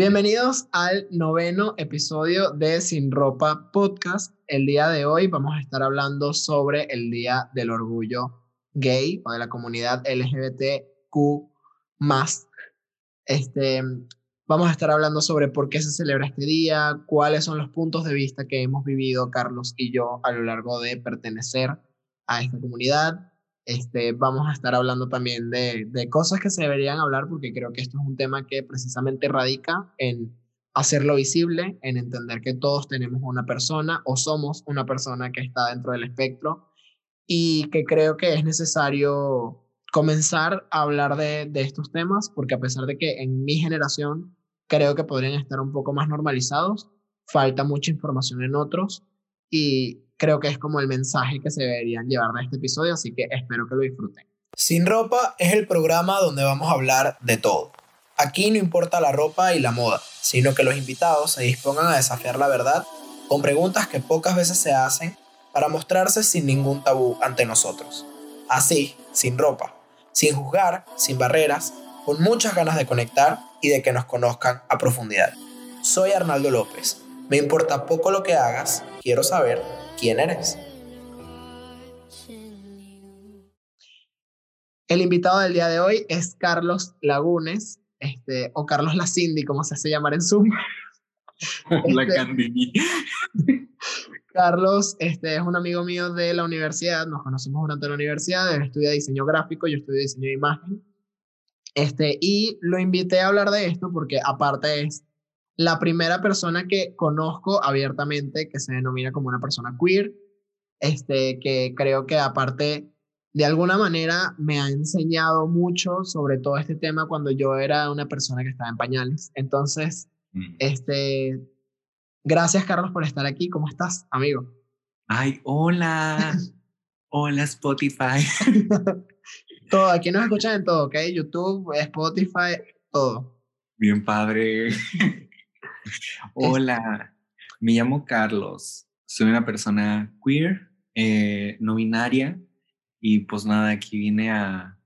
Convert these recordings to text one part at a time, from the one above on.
Bienvenidos al noveno episodio de Sin Ropa Podcast. El día de hoy vamos a estar hablando sobre el Día del Orgullo Gay o de la comunidad LGBTQ. Este, vamos a estar hablando sobre por qué se celebra este día, cuáles son los puntos de vista que hemos vivido Carlos y yo a lo largo de pertenecer a esta comunidad, este, vamos a estar hablando también de, de, cosas que se deberían hablar porque creo que esto es un tema que precisamente radica en hacerlo visible, en entender que todos tenemos una persona o somos una persona que está dentro del espectro y que creo que es necesario comenzar a hablar de, de estos temas porque a pesar de que en mi generación creo que podrían estar un poco más normalizados, falta mucha información en otros y creo que es como el mensaje que se deberían llevar de este episodio, así que espero que lo disfruten. Sin ropa es el programa donde vamos a hablar de todo. Aquí no importa la ropa y la moda, sino que los invitados se dispongan a desafiar la verdad con preguntas que pocas veces se hacen para mostrarse sin ningún tabú ante nosotros. Así, sin ropa, sin juzgar, sin barreras, con muchas ganas de conectar y de que nos conozcan a profundidad. Soy Arnaldo López. Me importa poco lo que hagas, quiero saber quién eres. El invitado del día de hoy es Carlos Lagunes, este, o Carlos La Cindy, como se hace llamar en Zoom. La este, Carlos este, es un amigo mío de la universidad, nos conocimos durante la universidad, él estudia diseño gráfico, yo estudio diseño de imagen. Este, y lo invité a hablar de esto porque aparte es la primera persona que conozco abiertamente que se denomina como una persona queer, este, que creo que aparte de alguna manera me ha enseñado mucho sobre todo este tema cuando yo era una persona que estaba en pañales. Entonces, mm. este, gracias Carlos por estar aquí. ¿Cómo estás, amigo? Ay, hola. hola Spotify. todo, aquí nos escuchan en todo, ¿ok? YouTube, Spotify, todo. Bien padre. Hola, me llamo Carlos, soy una persona queer, eh, no binaria y pues nada, aquí vine a,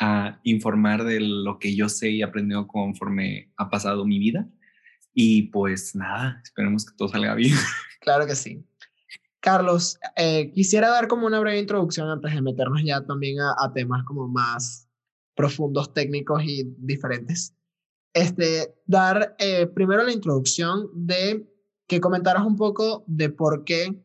a informar de lo que yo sé y aprendido conforme ha pasado mi vida. Y pues nada, esperemos que todo salga bien. Claro que sí. Carlos, eh, quisiera dar como una breve introducción antes de meternos ya también a, a temas como más profundos, técnicos y diferentes este, dar eh, primero la introducción de que comentaras un poco de por qué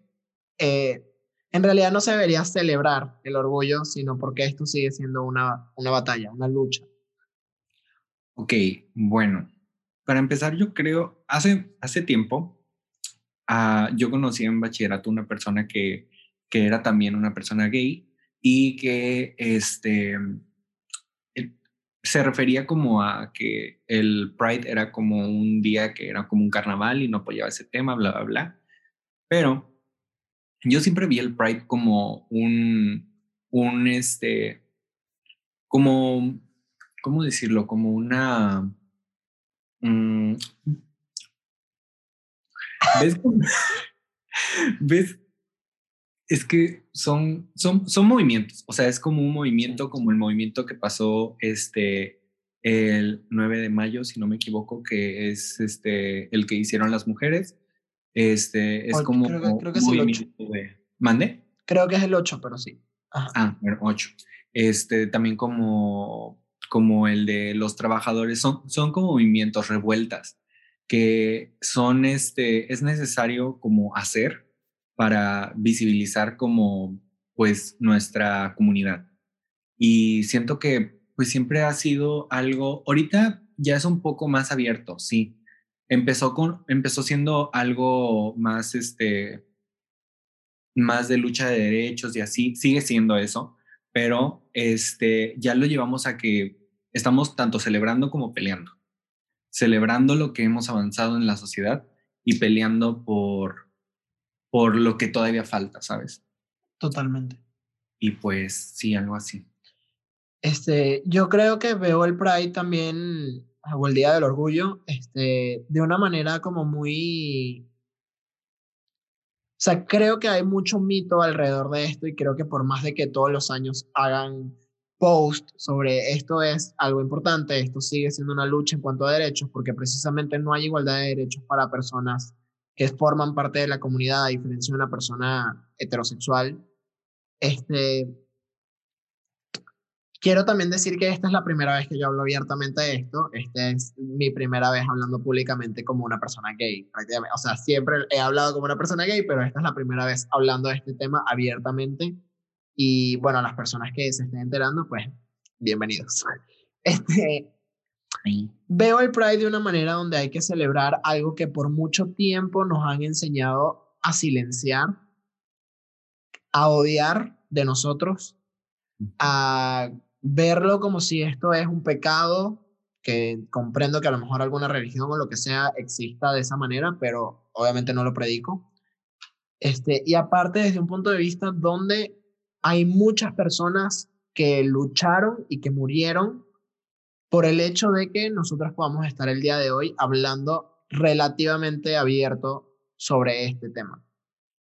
eh, en realidad no se debería celebrar el orgullo, sino porque esto sigue siendo una, una batalla, una lucha. Ok, bueno, para empezar yo creo, hace, hace tiempo uh, yo conocí en bachillerato una persona que, que era también una persona gay y que este, se refería como a que el Pride era como un día que era como un carnaval y no apoyaba ese tema, bla, bla, bla. Pero yo siempre vi el Pride como un, un, este, como, ¿cómo decirlo? Como una... Mm, ¿Ves? ¿Ves? Es que son, son, son movimientos, o sea, es como un movimiento, como el movimiento que pasó este, el 9 de mayo, si no me equivoco, que es este, el que hicieron las mujeres. Este, es como creo, que es el 8. ¿Mande? Creo que es el 8, pero sí. Ah, bueno, 8. Este, también como, como el de los trabajadores, son, son como movimientos revueltas que son, este, es necesario como hacer para visibilizar como pues nuestra comunidad. Y siento que pues siempre ha sido algo, ahorita ya es un poco más abierto, sí. Empezó con, empezó siendo algo más, este, más de lucha de derechos y así, sigue siendo eso, pero este, ya lo llevamos a que estamos tanto celebrando como peleando. Celebrando lo que hemos avanzado en la sociedad y peleando por por lo que todavía falta, ¿sabes? Totalmente. Y pues sí, algo así. Este, yo creo que veo el Pride también, o el Día del Orgullo, este, de una manera como muy... O sea, creo que hay mucho mito alrededor de esto y creo que por más de que todos los años hagan post sobre esto es algo importante, esto sigue siendo una lucha en cuanto a derechos, porque precisamente no hay igualdad de derechos para personas que forman parte de la comunidad, a diferencia de una persona heterosexual. Este, quiero también decir que esta es la primera vez que yo hablo abiertamente de esto. Esta es mi primera vez hablando públicamente como una persona gay, prácticamente. O sea, siempre he hablado como una persona gay, pero esta es la primera vez hablando de este tema abiertamente. Y bueno, las personas que se estén enterando, pues bienvenidos. Este, Veo el Pride de una manera donde hay que celebrar algo que por mucho tiempo nos han enseñado a silenciar, a odiar de nosotros, a verlo como si esto es un pecado, que comprendo que a lo mejor alguna religión o lo que sea exista de esa manera, pero obviamente no lo predico. Este, y aparte desde un punto de vista donde hay muchas personas que lucharon y que murieron por el hecho de que nosotros podamos estar el día de hoy hablando relativamente abierto sobre este tema.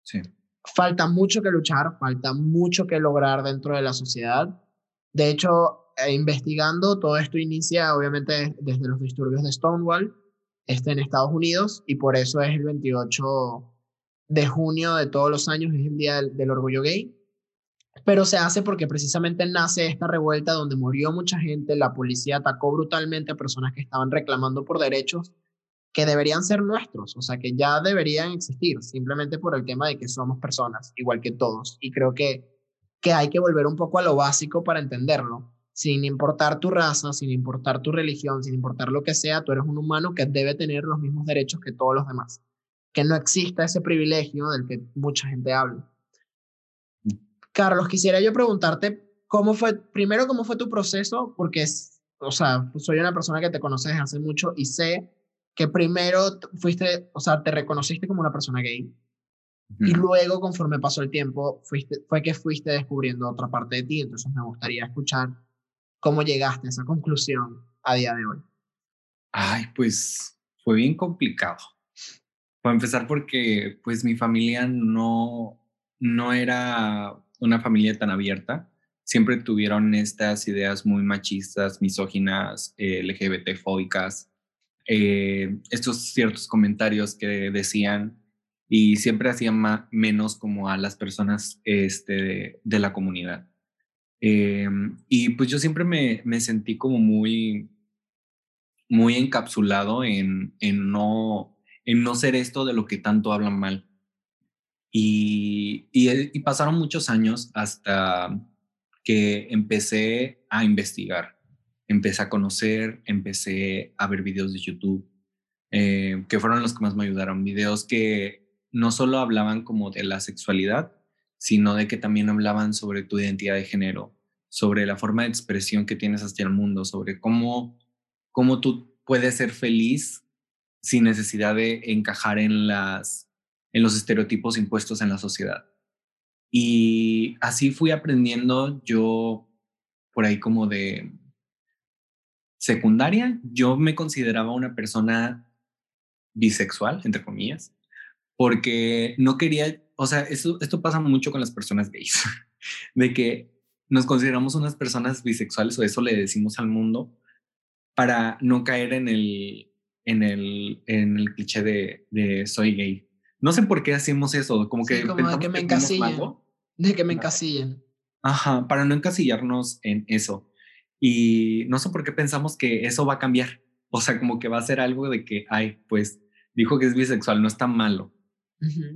Sí. Falta mucho que luchar, falta mucho que lograr dentro de la sociedad. De hecho, eh, investigando, todo esto inicia obviamente desde los disturbios de Stonewall este, en Estados Unidos y por eso es el 28 de junio de todos los años, es el Día del Orgullo Gay pero se hace porque precisamente nace esta revuelta donde murió mucha gente, la policía atacó brutalmente a personas que estaban reclamando por derechos que deberían ser nuestros, o sea, que ya deberían existir, simplemente por el tema de que somos personas, igual que todos. Y creo que, que hay que volver un poco a lo básico para entenderlo, sin importar tu raza, sin importar tu religión, sin importar lo que sea, tú eres un humano que debe tener los mismos derechos que todos los demás. Que no exista ese privilegio del que mucha gente habla. Carlos, quisiera yo preguntarte cómo fue, primero, cómo fue tu proceso, porque es, o sea, soy una persona que te conoce desde hace mucho y sé que primero fuiste, o sea, te reconociste como una persona gay. Y luego, conforme pasó el tiempo, fuiste, fue que fuiste descubriendo otra parte de ti. Entonces, me gustaría escuchar cómo llegaste a esa conclusión a día de hoy. Ay, pues fue bien complicado. Para empezar, porque pues mi familia no, no era una familia tan abierta, siempre tuvieron estas ideas muy machistas, misóginas, eh, LGBT-fóbicas, eh, estos ciertos comentarios que decían y siempre hacían menos como a las personas este, de, la comunidad. Eh, y pues yo siempre me, me, sentí como muy, muy encapsulado en, en, no, en no ser esto de lo que tanto hablan mal. Y, pasaron muchos años hasta que empecé a investigar, empecé a conocer, empecé a ver videos de YouTube, eh, que fueron los que más me ayudaron, videos que no solo hablaban como de la sexualidad, sino de que también hablaban sobre tu identidad de género, sobre la forma de expresión que tienes hacia el mundo, sobre cómo, cómo tú puedes ser feliz sin necesidad de encajar en las en los estereotipos impuestos en la sociedad. Y así fui aprendiendo yo por ahí como de secundaria, yo me consideraba una persona bisexual, entre comillas, porque no quería, o sea, esto, esto pasa mucho con las personas gays, de que nos consideramos unas personas bisexuales o eso le decimos al mundo para no caer en el, en el, en el cliché de, de soy gay. No sé por qué hacemos eso, como que... como de que me encasillen. De que me encasillen. Ajá, para no encasillarnos en eso. Y no sé por qué pensamos que eso va a cambiar. O sea, como que va a ser algo de que, ay, pues dijo que es bisexual, no está malo.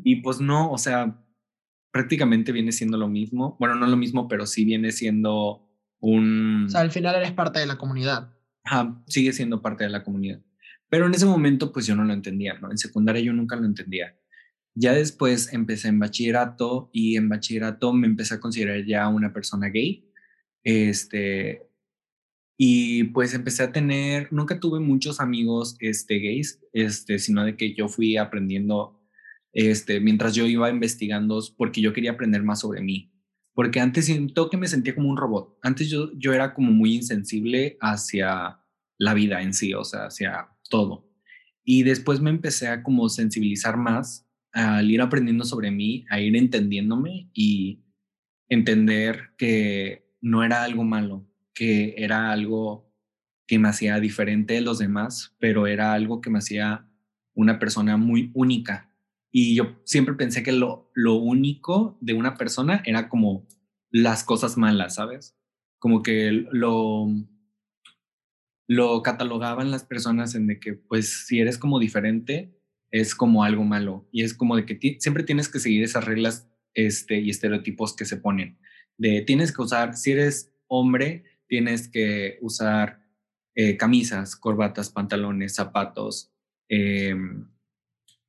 Y pues no, o sea, prácticamente viene siendo lo mismo. Bueno, no lo mismo, pero sí viene siendo un... O sea, al final eres parte de la comunidad. Ajá, sigue siendo parte de la comunidad. Pero en ese momento, pues yo no lo entendía, ¿no? En secundaria yo nunca lo entendía. Ya después empecé en bachillerato y en bachillerato me empecé a considerar ya una persona gay. Este, y pues empecé a tener, nunca tuve muchos amigos este, gays, este, sino de que yo fui aprendiendo este, mientras yo iba investigando porque yo quería aprender más sobre mí. Porque antes siento que me sentía como un robot. Antes yo, yo era como muy insensible hacia la vida en sí, o sea, hacia todo. Y después me empecé a como sensibilizar más al ir aprendiendo sobre mí, a ir entendiéndome y entender que no era algo malo, que era algo que me hacía diferente de los demás, pero era algo que me hacía una persona muy única. Y yo siempre pensé que lo, lo único de una persona era como las cosas malas, ¿sabes? Como que lo, lo catalogaban las personas en de que, pues, si eres como diferente, es como algo malo. Y es como de que siempre tienes que seguir esas reglas este, y estereotipos que se ponen. De tienes que usar, si eres hombre, tienes que usar eh, camisas, corbatas, pantalones, zapatos. Em,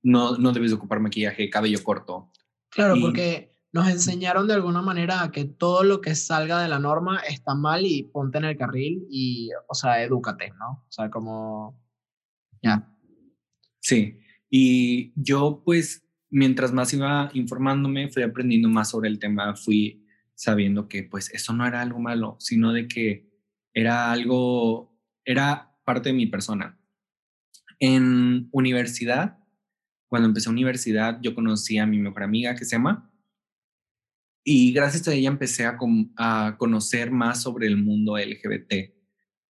no, no debes ocupar maquillaje, cabello corto. Claro, porque nos enseñaron de alguna manera a que todo lo que salga de la norma está mal y ponte en el carril y, o sea, edúcate, ¿no? O sea, como, ya. Sí, y yo pues mientras más iba informándome, fui aprendiendo más sobre el tema, fui sabiendo que pues eso no era algo malo, sino de que era algo, era parte de mi persona. En universidad, cuando empecé universidad, yo conocí a mi mejor amiga que se llama, y gracias a ella empecé a, a conocer más sobre el mundo LGBT,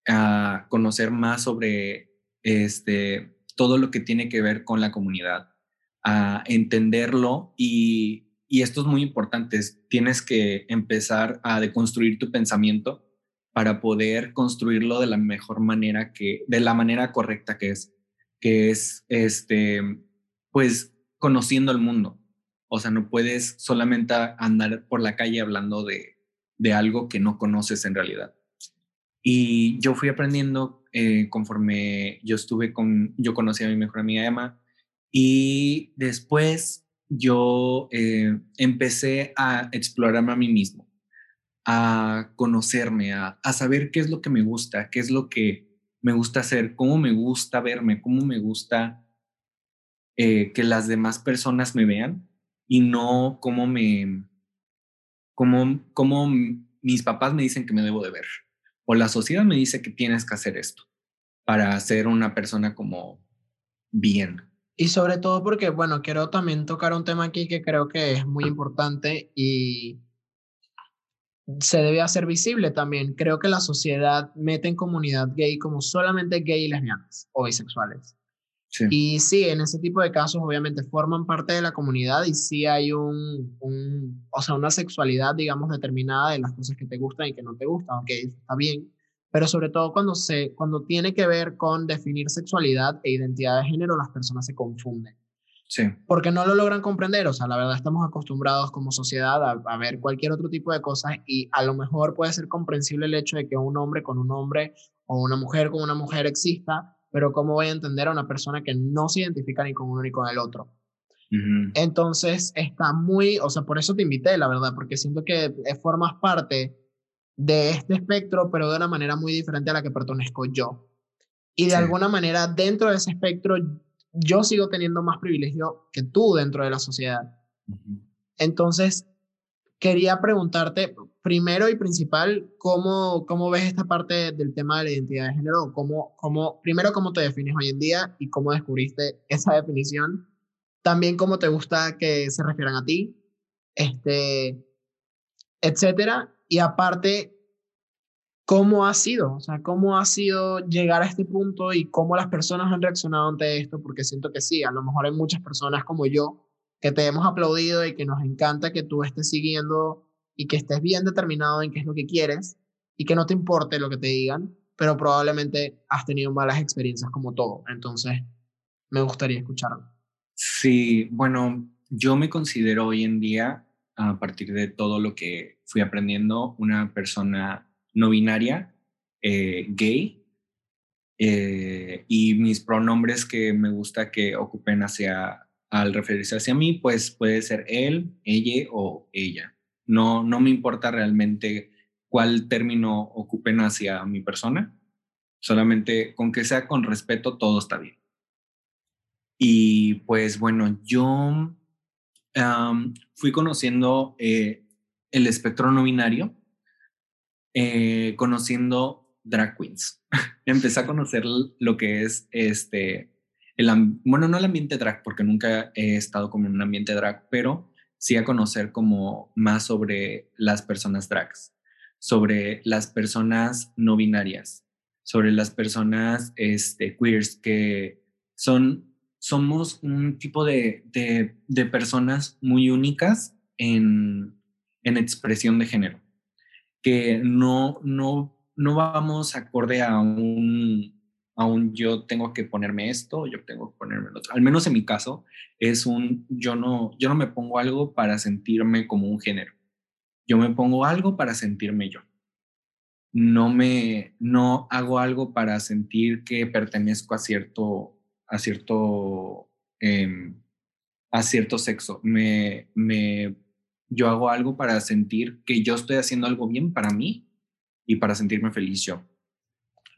a conocer más sobre este, todo lo que tiene que ver con la comunidad a entenderlo y, esto es muy importante, tienes que empezar a deconstruir tu pensamiento para poder construirlo de la mejor manera que, de la manera correcta que es, que es, este, pues, conociendo el mundo. O sea, no puedes solamente andar por la calle hablando de, de algo que no conoces en realidad. Y yo fui aprendiendo eh, conforme yo estuve con, yo conocí a mi mejor amiga Emma, y después yo eh, empecé a explorarme a mí mismo, a conocerme, a, saber qué es lo que me gusta, qué es lo que me gusta hacer, cómo me gusta verme, cómo me gusta eh, que las demás personas me vean y no cómo me, cómo, cómo mis papás me dicen que me debo de ver o la sociedad me dice que tienes que hacer esto para ser una persona como bien. Y sobre todo porque, bueno, quiero también tocar un tema aquí que creo que es muy importante y se debe hacer visible también. Creo que la sociedad mete en comunidad gay como solamente gay y lesbianas o bisexuales. Y sí, en ese tipo de casos obviamente forman parte de la comunidad y sí hay un, un, o sea, una sexualidad, digamos, determinada de las cosas que te gustan y que no te gustan, ok, está bien, pero sobre todo cuando, se, cuando tiene que ver con definir sexualidad e identidad de género, las personas se confunden. Sí. Porque no lo logran comprender, o sea, la verdad estamos acostumbrados como sociedad a, a, ver cualquier otro tipo de cosas y a lo mejor puede ser comprensible el hecho de que un hombre con un hombre o una mujer con una mujer exista, pero ¿cómo voy a entender a una persona que no se identifica ni con uno ni con el otro? Entonces está muy, o sea, por eso te invité, la verdad, porque siento que formas parte de este espectro, pero de una manera muy diferente a la que pertenezco yo. Y de alguna manera, dentro de ese espectro, yo sigo teniendo más privilegio que tú dentro de la sociedad. Entonces, quería preguntarte, primero y principal, ¿cómo, cómo ves esta parte del tema de la identidad de género? ¿Cómo, cómo, primero, ¿cómo te defines hoy en día y cómo descubriste esa definición? También, ¿cómo te gusta que se refieran a ti? Este, etcétera. Y aparte, ¿cómo ha sido? O sea, ¿cómo ha sido llegar a este punto y cómo las personas han reaccionado ante esto? Porque siento que sí, a lo mejor hay muchas personas como yo que te hemos aplaudido y que nos encanta que tú estés siguiendo y que estés bien determinado en qué es lo que quieres y que no te importe lo que te digan, pero probablemente has tenido malas experiencias como todo. Entonces, me gustaría escucharlo. Sí, bueno, yo me considero hoy en día, a partir de todo lo que fui aprendiendo, una persona no binaria, eh, gay, eh, y mis pronombres que me gusta que ocupen hacia al referirse hacia mí, pues puede ser él, ella o ella. No, no me importa realmente cuál término ocupen hacia mi persona, solamente con que sea con respeto, todo está bien. Y pues bueno, yo fui conociendo eh, el espectro no binario, eh, conociendo drag queens. Empecé a conocer lo que es este bueno, no el ambiente drag, porque nunca he estado como en un ambiente drag, pero sí a conocer como más sobre las personas drags, sobre las personas no binarias, sobre las personas este, queers, que son, somos un tipo de, de, personas muy únicas en, en, expresión de género, que no, no, no vamos acorde a un, a un yo tengo que ponerme esto, yo tengo que ponerme lo otro. Al menos en mi caso, es un yo no, yo no me pongo algo para sentirme como un género. Yo me pongo algo para sentirme yo no me, no hago algo para sentir que pertenezco a cierto, a cierto, em, a cierto sexo. Me, me, yo hago algo para sentir que yo estoy haciendo algo bien para mí y para sentirme feliz yo.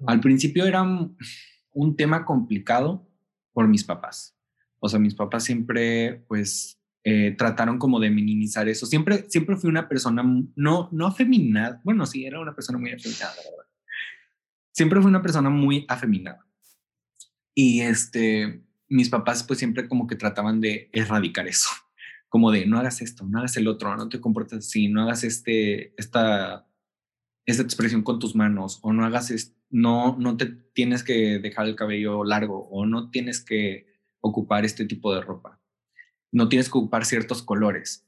Al principio era un tema complicado por mis papás. O sea, mis papás siempre, pues, eh, trataron como de minimizar eso. Siempre, siempre fui una persona no, no afeminada. Bueno, sí, era una persona muy afeminada, verdad. Siempre fui una persona muy afeminada. Y este, mis papás pues siempre como que trataban de erradicar eso. Como de no hagas esto, no hagas el otro, no te comportes así, no hagas este, esta, esta expresión con tus manos, o no hagas, no, no te tienes que dejar el cabello largo, o no tienes que ocupar este tipo de ropa no tienes que ocupar ciertos colores.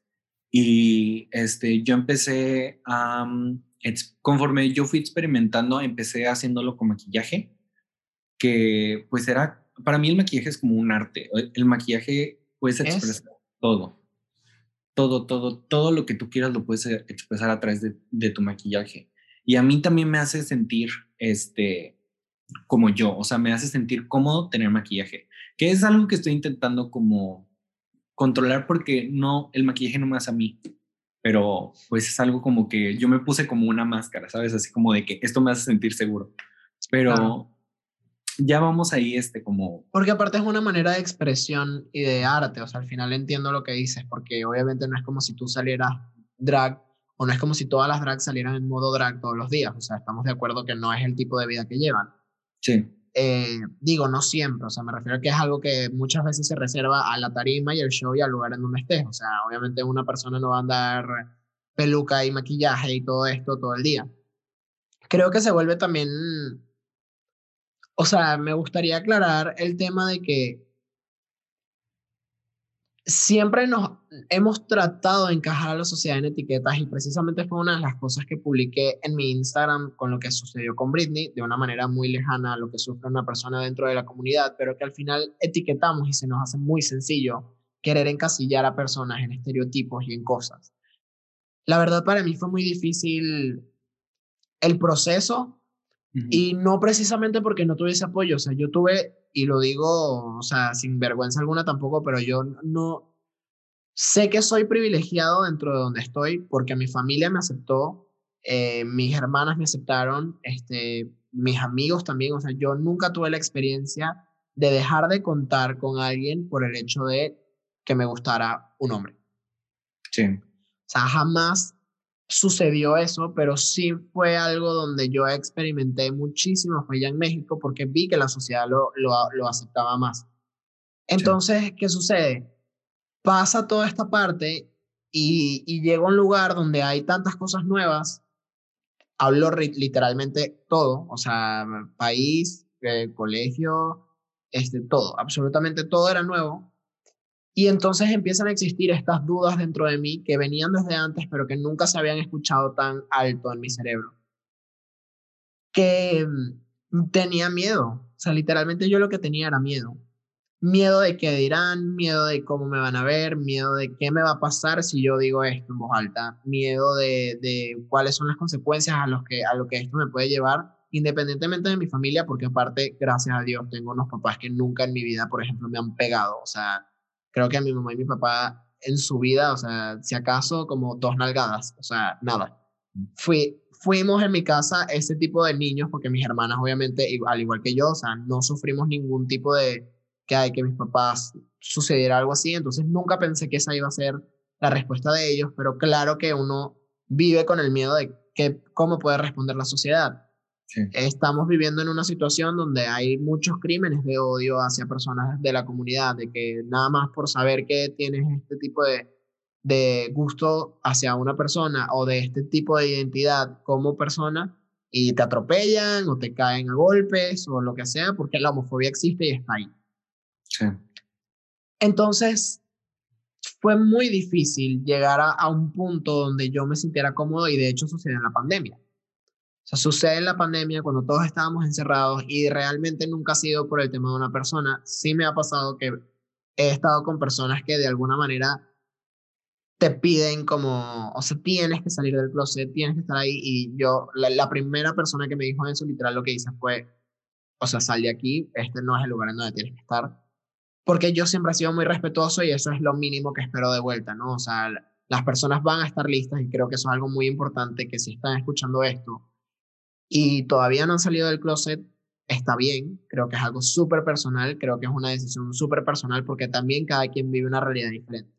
Y este, yo empecé a, conforme yo fui experimentando, empecé haciéndolo con maquillaje, que pues era, para mí el maquillaje es como un arte. El maquillaje puedes expresar todo. Todo, todo, todo lo que tú quieras lo puedes expresar a través de, de tu maquillaje. Y a mí también me hace sentir, este, como yo, o sea, me hace sentir cómodo tener maquillaje, que es algo que estoy intentando como controlar porque no, el maquillaje no me hace a mí, pero pues es algo como que yo me puse como una máscara, ¿sabes? Así como de que esto me hace sentir seguro, pero ya vamos ahí, este, como... Porque aparte es una manera de expresión y de arte, o sea, al final entiendo lo que dices, porque obviamente no es como si tú salieras drag o no es como si todas las drags salieran en modo drag todos los días, o sea, estamos de acuerdo que no es el tipo de vida que llevan. Sí. Eh, digo, no siempre, o sea, me refiero a que es algo que muchas veces se reserva a la tarima y el show y al lugar en donde estés. O sea, obviamente una persona no va a andar peluca y maquillaje y todo esto todo el día. Creo que se vuelve también, o sea, me gustaría aclarar el tema de que siempre nos hemos tratado de encajar a la sociedad en etiquetas y precisamente fue una de las cosas que publiqué en mi Instagram con lo que sucedió con Britney, de una manera muy lejana a lo que sufre una persona dentro de la comunidad, pero que al final etiquetamos y se nos hace muy sencillo querer encasillar a personas en estereotipos y en cosas. La verdad para mí fue muy difícil el proceso y no precisamente porque no tuviese apoyo, o sea, yo tuve y lo digo, o sea, sin vergüenza alguna tampoco, pero yo no sé que soy privilegiado dentro de donde estoy porque mi familia me aceptó, eh, mis hermanas me aceptaron, este, mis amigos también, o sea, yo nunca tuve la experiencia de dejar de contar con alguien por el hecho de que me gustara un hombre. Sí. O sea, jamás sucedió eso, pero sí fue algo donde yo experimenté muchísimo, fue allá en México, porque vi que la sociedad lo, lo, aceptaba más. Entonces, ¿qué sucede? Pasa toda esta parte y, y llego a un lugar donde hay tantas cosas nuevas, hablo literalmente todo, o sea, país, eh, colegio, este, todo, absolutamente todo era nuevo y entonces empiezan a existir estas dudas dentro de mí que venían desde antes, pero que nunca se habían escuchado tan alto en mi cerebro. Que mm, tenía miedo. O sea, literalmente yo lo que tenía era miedo. Miedo de qué dirán, miedo de cómo me van a ver, miedo de qué me va a pasar si yo digo esto en voz alta, miedo de, de cuáles son las consecuencias a, los que, a lo que esto me puede llevar, independientemente de mi familia, porque aparte, gracias a Dios, tengo unos papás que nunca en mi vida, por ejemplo, me han pegado. O sea, creo que mi mamá y mi papá en su vida, o sea, si acaso como dos nalgadas, o sea, nada. Fui, fuimos en mi casa ese tipo de niños, porque mis hermanas obviamente, al igual que yo, o sea, no sufrimos ningún tipo de que hay que mis papás sucediera algo así, entonces nunca pensé que esa iba a ser la respuesta de ellos, pero claro que uno vive con el miedo de que, cómo puede responder la sociedad. Estamos viviendo en una situación donde hay muchos crímenes de odio hacia personas de la comunidad, de que nada más por saber que tienes este tipo de, de gusto hacia una persona o de este tipo de identidad como persona y te atropellan o te caen a golpes o lo que sea, porque la homofobia existe y está ahí. Sí. Entonces, fue muy difícil llegar a, a, un punto donde yo me sintiera cómodo y de hecho sucedió en la pandemia. O sea, sucede en la pandemia cuando todos estábamos encerrados y realmente nunca ha sido por el tema de una persona. Sí me ha pasado que he estado con personas que de alguna manera te piden como, o sea, tienes que salir del closet, tienes que estar ahí. Y yo, la, la, primera persona que me dijo eso, literal, lo que hice fue, o sea, sal de aquí, este no es el lugar en donde tienes que estar. Porque yo siempre he sido muy respetuoso y eso es lo mínimo que espero de vuelta, ¿no? O sea, las personas van a estar listas y creo que eso es algo muy importante que si están escuchando esto y todavía no han salido del closet, está bien, creo que es algo súper personal, creo que es una decisión súper personal porque también cada quien vive una realidad diferente.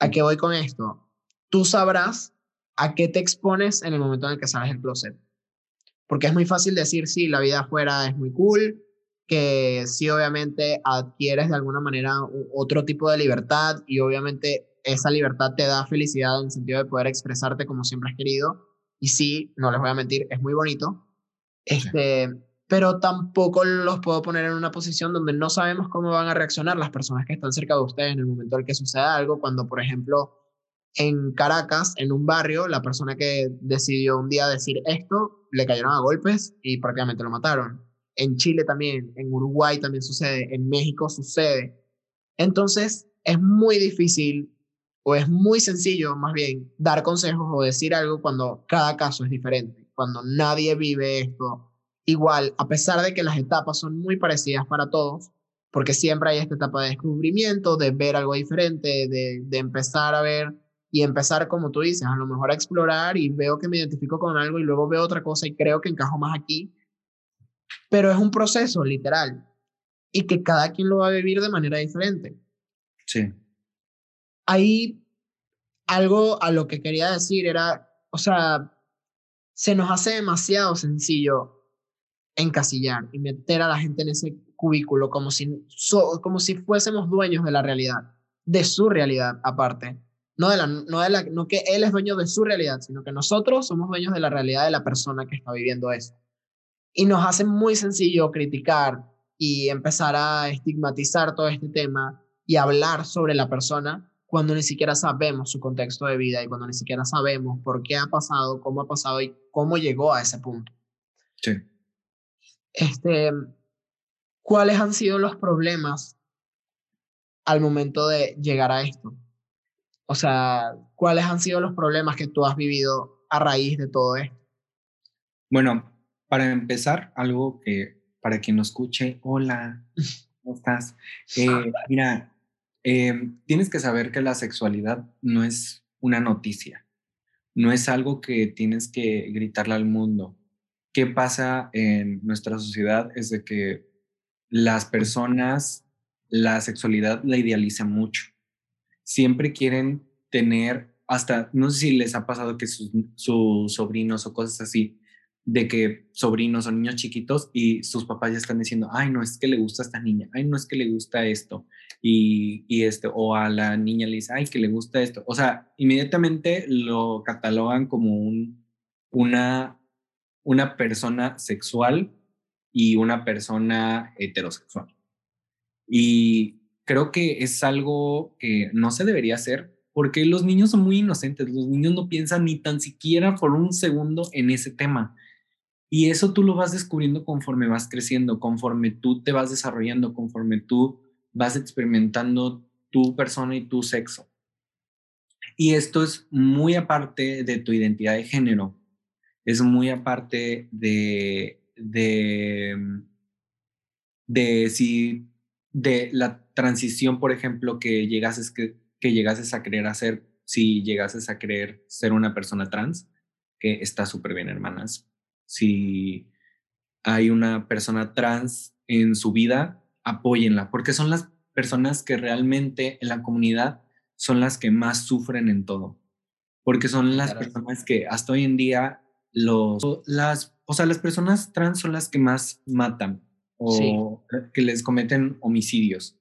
¿A qué voy con esto? Tú sabrás a qué te expones en el momento en el que sales del closet. Porque es muy fácil decir, sí, la vida afuera es muy cool, que sí, obviamente adquieres de alguna manera otro tipo de libertad y obviamente esa libertad te da felicidad en el sentido de poder expresarte como siempre has querido. Y sí, no les voy a mentir, es muy bonito. Este, pero tampoco los puedo poner en una posición donde no sabemos cómo van a reaccionar las personas que están cerca de ustedes en el momento en que suceda algo, cuando por ejemplo en Caracas, en un barrio, la persona que decidió un día decir esto, le cayeron a golpes y prácticamente lo mataron. En Chile también, en Uruguay también sucede, en México sucede. Entonces, es muy difícil o es muy sencillo, más bien, dar consejos o decir algo cuando cada caso es diferente, cuando nadie vive esto igual, a pesar de que las etapas son muy parecidas para todos, porque siempre hay esta etapa de descubrimiento, de ver algo diferente, de, de empezar a ver y empezar, como tú dices, a lo mejor a explorar y veo que me identifico con algo y luego veo otra cosa y creo que encajo más aquí. Pero es un proceso, literal, y que cada quien lo va a vivir de manera diferente. Sí. Ahí algo a lo que quería decir era, o sea, se nos hace demasiado sencillo encasillar y meter a la gente en ese cubículo como si, como si fuésemos dueños de la realidad, de su realidad aparte. No, de la, no, de la, no que él es dueño de su realidad, sino que nosotros somos dueños de la realidad de la persona que está viviendo eso. Y nos hace muy sencillo criticar y empezar a estigmatizar todo este tema y hablar sobre la persona cuando ni siquiera sabemos su contexto de vida y cuando ni siquiera sabemos por qué ha pasado, cómo ha pasado y cómo llegó a ese punto. Sí. Este, ¿Cuáles han sido los problemas al momento de llegar a esto? O sea, ¿cuáles han sido los problemas que tú has vivido a raíz de todo esto? Bueno, para empezar, algo que para quien nos escuche, hola, ¿cómo estás? Eh, mira, eh, tienes que saber que la sexualidad no es una noticia, no es algo que tienes que gritarle al mundo. ¿Qué pasa en nuestra sociedad? Es de que las personas la sexualidad la idealizan mucho. Siempre quieren tener, hasta, no sé si les ha pasado que sus, sobrinos o cosas así, de que sobrinos o niños chiquitos y sus papás ya están diciendo, ay, no es que le gusta a esta niña, ay, no es que le gusta esto, y, y este, o a la niña le dice, ay, que le gusta esto. O sea, inmediatamente lo catalogan como un, una una persona sexual y una persona heterosexual. Y creo que es algo que no se debería hacer porque los niños son muy inocentes, los niños no piensan ni tan siquiera por un segundo en ese tema. Y eso tú lo vas descubriendo conforme vas creciendo, conforme tú te vas desarrollando, conforme tú vas experimentando tu persona y tu sexo. Y esto es muy aparte de tu identidad de género, es muy aparte de, de, de si de la transición, por ejemplo, que llegases, que, que llegases a querer hacer, si llegases a querer ser una persona trans, que está súper bien, hermanas. Si hay una persona trans en su vida, apóyenla, porque son las personas que realmente en la comunidad son las que más sufren en todo, porque son las personas que hasta hoy en día los, las, o sea, las personas trans son las que más matan o que les cometen homicidios.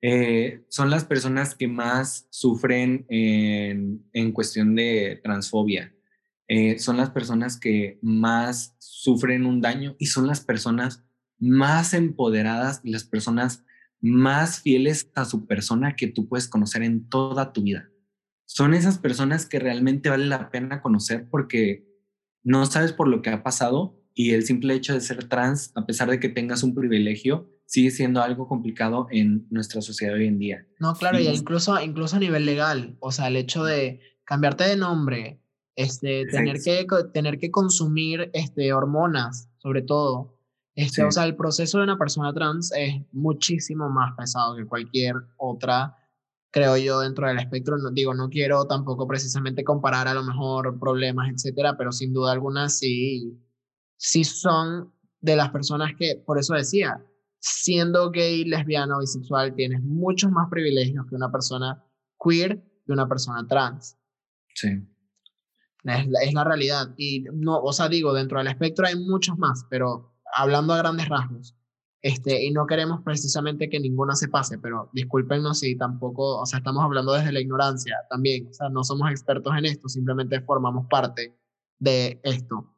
eh, son las personas que más sufren en, en cuestión de transfobia. Eh, son las personas que más sufren un daño y son las personas más empoderadas y las personas más fieles a su persona que tú puedes conocer en toda tu vida. Son esas personas que realmente vale la pena conocer porque no sabes por lo que ha pasado y el simple hecho de ser trans, a pesar de que tengas un privilegio, sigue siendo algo complicado en nuestra sociedad hoy en día. No, claro, y, incluso, incluso a nivel legal, o sea, el hecho de cambiarte de nombre, este, tener, que, tener que consumir este, hormonas, sobre todo. Este, O sea, el proceso de una persona trans es muchísimo más pesado que cualquier otra, creo yo, dentro del espectro. No, digo, no quiero tampoco precisamente comparar a lo mejor problemas, etcétera, pero sin duda alguna sí, sí son de las personas que, por eso decía, siendo gay, lesbiana o bisexual, tienes muchos más privilegios que una persona queer que una persona trans. Sí. Es la, realidad. Y no, o sea, digo, dentro del espectro hay muchos más, pero hablando a grandes rasgos. Este, y no queremos precisamente que ninguna se pase, pero discúlpenos si tampoco, o sea, estamos hablando desde la ignorancia también, o sea, no somos expertos en esto, simplemente formamos parte de esto.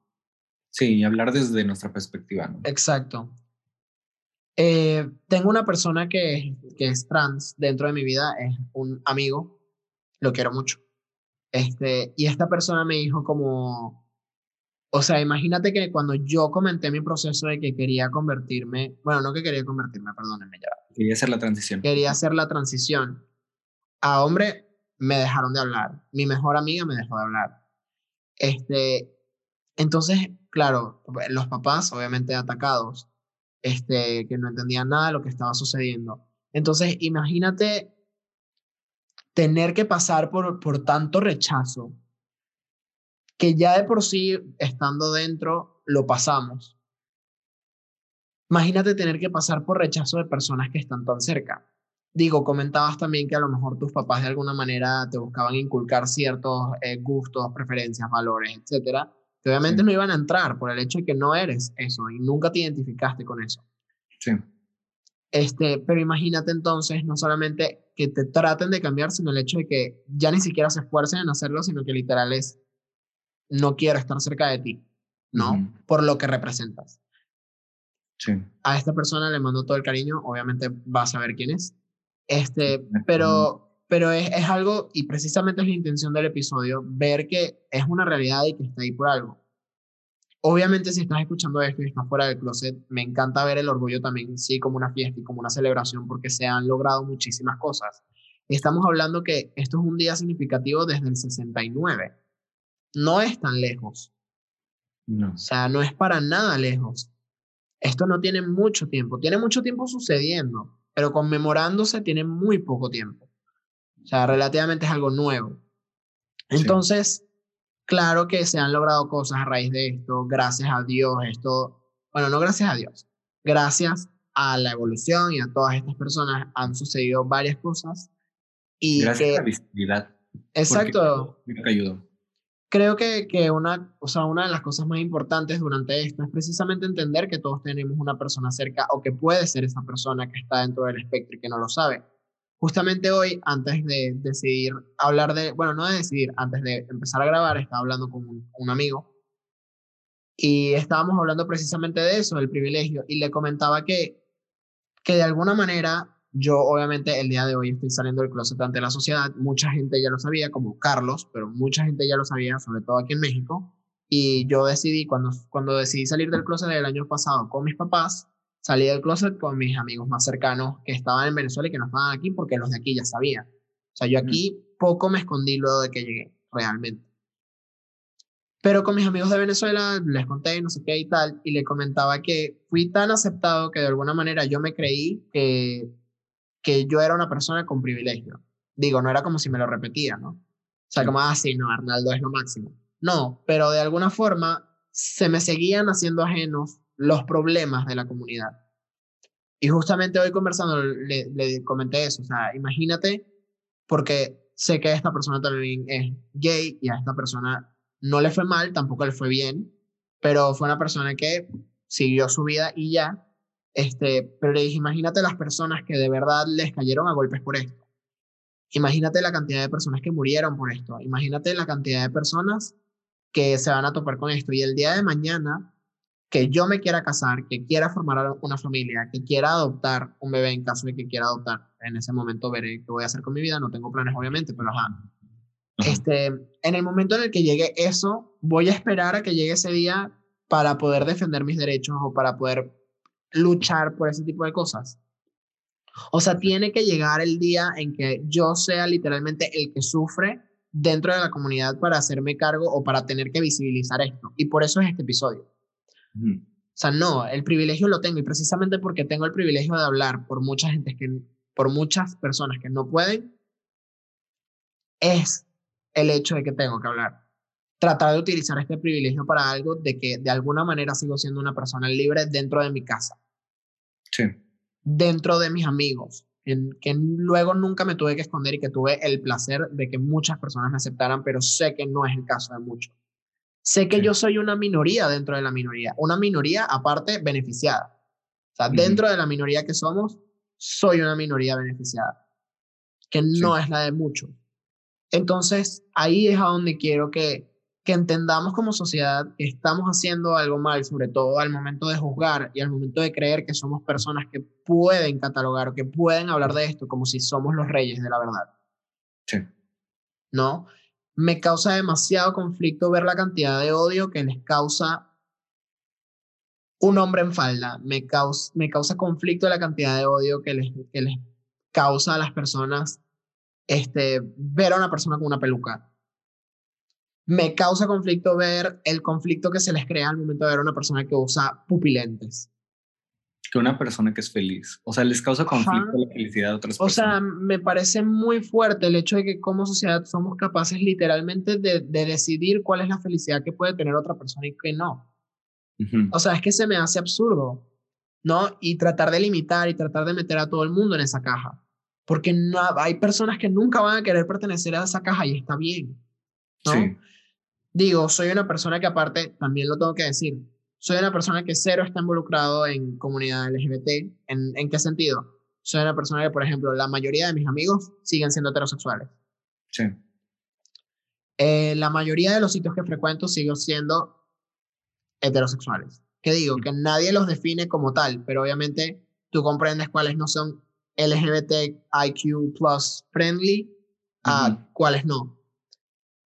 Sí, hablar desde nuestra perspectiva. ¿no? Exacto. Eh, tengo una persona que, que es trans dentro de mi vida, es un amigo, lo quiero mucho. Este, y esta persona me dijo como, o sea, imagínate que cuando yo comenté mi proceso de que quería convertirme, bueno, no que quería convertirme, perdónenme ya. Quería hacer la transición. Quería hacer la transición. A hombre, me dejaron de hablar. Mi mejor amiga me dejó de hablar. Este, entonces, claro, los papás, obviamente atacados, este, que no entendían nada de lo que estaba sucediendo. Entonces, imagínate tener que pasar por, por tanto rechazo, que ya de por sí, estando dentro, lo pasamos. Imagínate tener que pasar por rechazo de personas que están tan cerca. Digo, comentabas también que a lo mejor tus papás de alguna manera te buscaban inculcar ciertos eh, gustos, preferencias, valores, etcétera, que obviamente no iban a entrar por el hecho de que no eres eso y nunca te identificaste con eso. Sí. Este, pero imagínate entonces, no solamente que te traten de cambiar, sino el hecho de que ya ni siquiera se esfuercen en hacerlo, sino que literal es, no quiero estar cerca de ti, ¿no? Por lo que representas. Sí. A esta persona le mando todo el cariño, obviamente va a saber quién es. Este, pero, pero es, es algo, y precisamente es la intención del episodio, ver que es una realidad y que está ahí por algo. Obviamente, si estás escuchando esto y estás fuera del closet, me encanta ver el orgullo también, sí, como una fiesta y como una celebración, porque se han logrado muchísimas cosas. Estamos hablando que esto es un día significativo desde el 69. No es tan lejos. No. O sea, no es para nada lejos. Esto no tiene mucho tiempo. Tiene mucho tiempo sucediendo, pero conmemorándose tiene muy poco tiempo. O sea, relativamente es algo nuevo. Entonces, Claro que se han logrado cosas a raíz de esto, gracias a Dios, esto, bueno, no gracias a Dios, gracias a la evolución y a todas estas personas han sucedido varias cosas. Y gracias a la visibilidad. Exacto. Creo que ayudó. Creo que, que una, o sea, una de las cosas más importantes durante esto es precisamente entender que todos tenemos una persona cerca o que puede ser esa persona que está dentro del espectro y que no lo sabe. Justamente hoy, antes de decidir hablar de, bueno, no de decidir, antes de empezar a grabar, estaba hablando con un, amigo. Y estábamos hablando precisamente de eso, del privilegio, y le comentaba que, que de alguna manera yo obviamente el día de hoy estoy saliendo del closet ante la sociedad, mucha gente ya lo sabía, como Carlos, pero mucha gente ya lo sabía, sobre todo aquí en México, y yo decidí, cuando, cuando decidí salir del closet el año pasado con mis papás, salí del closet con mis amigos más cercanos que estaban en Venezuela y que no estaban aquí porque los de aquí ya sabían. O sea, yo aquí poco me escondí luego de que llegué, realmente. Pero con mis amigos de Venezuela les conté no sé qué y tal, y le comentaba que fui tan aceptado que de alguna manera yo me creí que, que yo era una persona con privilegio. Digo, no era como si me lo repetía, ¿no? O sea, como, ah, sí, no, Arnaldo es lo máximo. No, pero de alguna forma se me seguían haciendo ajenos los problemas de la comunidad. Y justamente hoy conversando le, comenté eso, o sea, imagínate, porque sé que esta persona también es gay y a esta persona no le fue mal, tampoco le fue bien, pero fue una persona que siguió su vida y ya. Este, pero le dije, imagínate las personas que de verdad les cayeron a golpes por esto. Imagínate la cantidad de personas que murieron por esto. Imagínate la cantidad de personas que se van a topar con esto. Y el día de mañana, que yo me quiera casar, que quiera formar una familia, que quiera adoptar un bebé en caso de que quiera adoptar, en ese momento veré qué voy a hacer con mi vida. No tengo planes, obviamente, pero ajá. Este, en el momento en el que llegue eso, voy a esperar a que llegue ese día para poder defender mis derechos o para poder luchar por ese tipo de cosas. O sea, tiene que llegar el día en que yo sea literalmente el que sufre dentro de la comunidad para hacerme cargo o para tener que visibilizar esto. Y por eso es este episodio. O sea, no, el privilegio lo tengo y precisamente porque tengo el privilegio de hablar por mucha gente que, por muchas personas que no pueden, es el hecho de que tengo que hablar. Tratar de utilizar este privilegio para algo de que de alguna manera sigo siendo una persona libre dentro de mi casa. Sí. Dentro de mis amigos, en, que luego nunca me tuve que esconder y que tuve el placer de que muchas personas me aceptaran, pero sé que no es el caso de muchos. Sé que yo soy una minoría dentro de la minoría, una minoría aparte beneficiada. O sea, dentro de la minoría que somos, soy una minoría beneficiada, que no es la de muchos. Entonces, ahí es a donde quiero que, que entendamos como sociedad que estamos haciendo algo mal, sobre todo al momento de juzgar y al momento de creer que somos personas que pueden catalogar o que pueden hablar de esto como si somos los reyes de la verdad. Sí. ¿No? Me causa demasiado conflicto ver la cantidad de odio que les causa un hombre en falda. Me causa, me causa conflicto la cantidad de odio que les, que les causa a las personas este, ver a una persona con una peluca. Me causa conflicto ver el conflicto que se les crea al momento de ver a una persona que usa pupilentes. Que una persona que es feliz. O sea, les causa conflicto la felicidad de otras personas. O sea, me parece muy fuerte el hecho de que como sociedad somos capaces literalmente de, de decidir cuál es la felicidad que puede tener otra persona y que no. O sea, es que se me hace absurdo, ¿no? Y tratar de limitar y tratar de meter a todo el mundo en esa caja porque no, hay personas que nunca van a querer pertenecer a esa caja y está bien. ¿no? Sí. Digo, soy una persona que aparte, también lo tengo que decir, soy una persona que cero está involucrado en comunidad LGBT. ¿En, en qué sentido? Soy una persona que, por ejemplo, la mayoría de mis amigos siguen siendo heterosexuales. Sí. Eh, la mayoría de los sitios que frecuento siguen siendo heterosexuales. ¿Qué digo? Que nadie los define como tal, pero obviamente tú comprendes cuáles no son LGBTIQ plus friendly a cuáles no.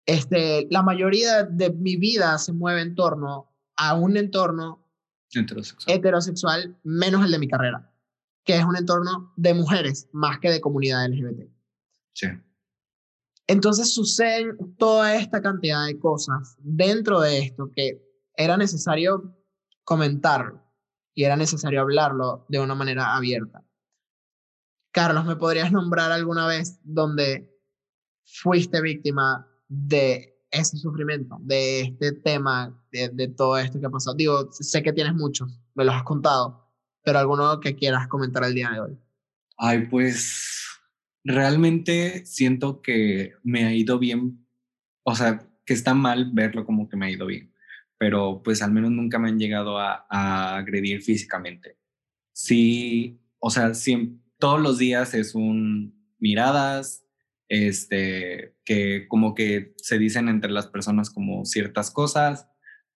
Este, la mayoría de mi vida se mueve en torno a un entorno heterosexual. heterosexual, menos el de mi carrera, que es un entorno de mujeres más que de comunidad LGBT. Sí. Entonces suceden toda esta cantidad de cosas dentro de esto que era necesario comentarlo y era necesario hablarlo de una manera abierta. Carlos, ¿me podrías nombrar alguna vez donde fuiste víctima de ese sufrimiento, de este tema, de, todo esto que ha pasado? Digo, sé que tienes muchos, me los has contado, pero alguno que quieras comentar el día de hoy. Ay, pues realmente siento que me ha ido bien, o sea, que está mal verlo como que me ha ido bien, pero pues al menos nunca me han llegado a, agredir físicamente. Sí, o sea, siempre todos los días es un miradas, este, que como que se dicen entre las personas como ciertas cosas,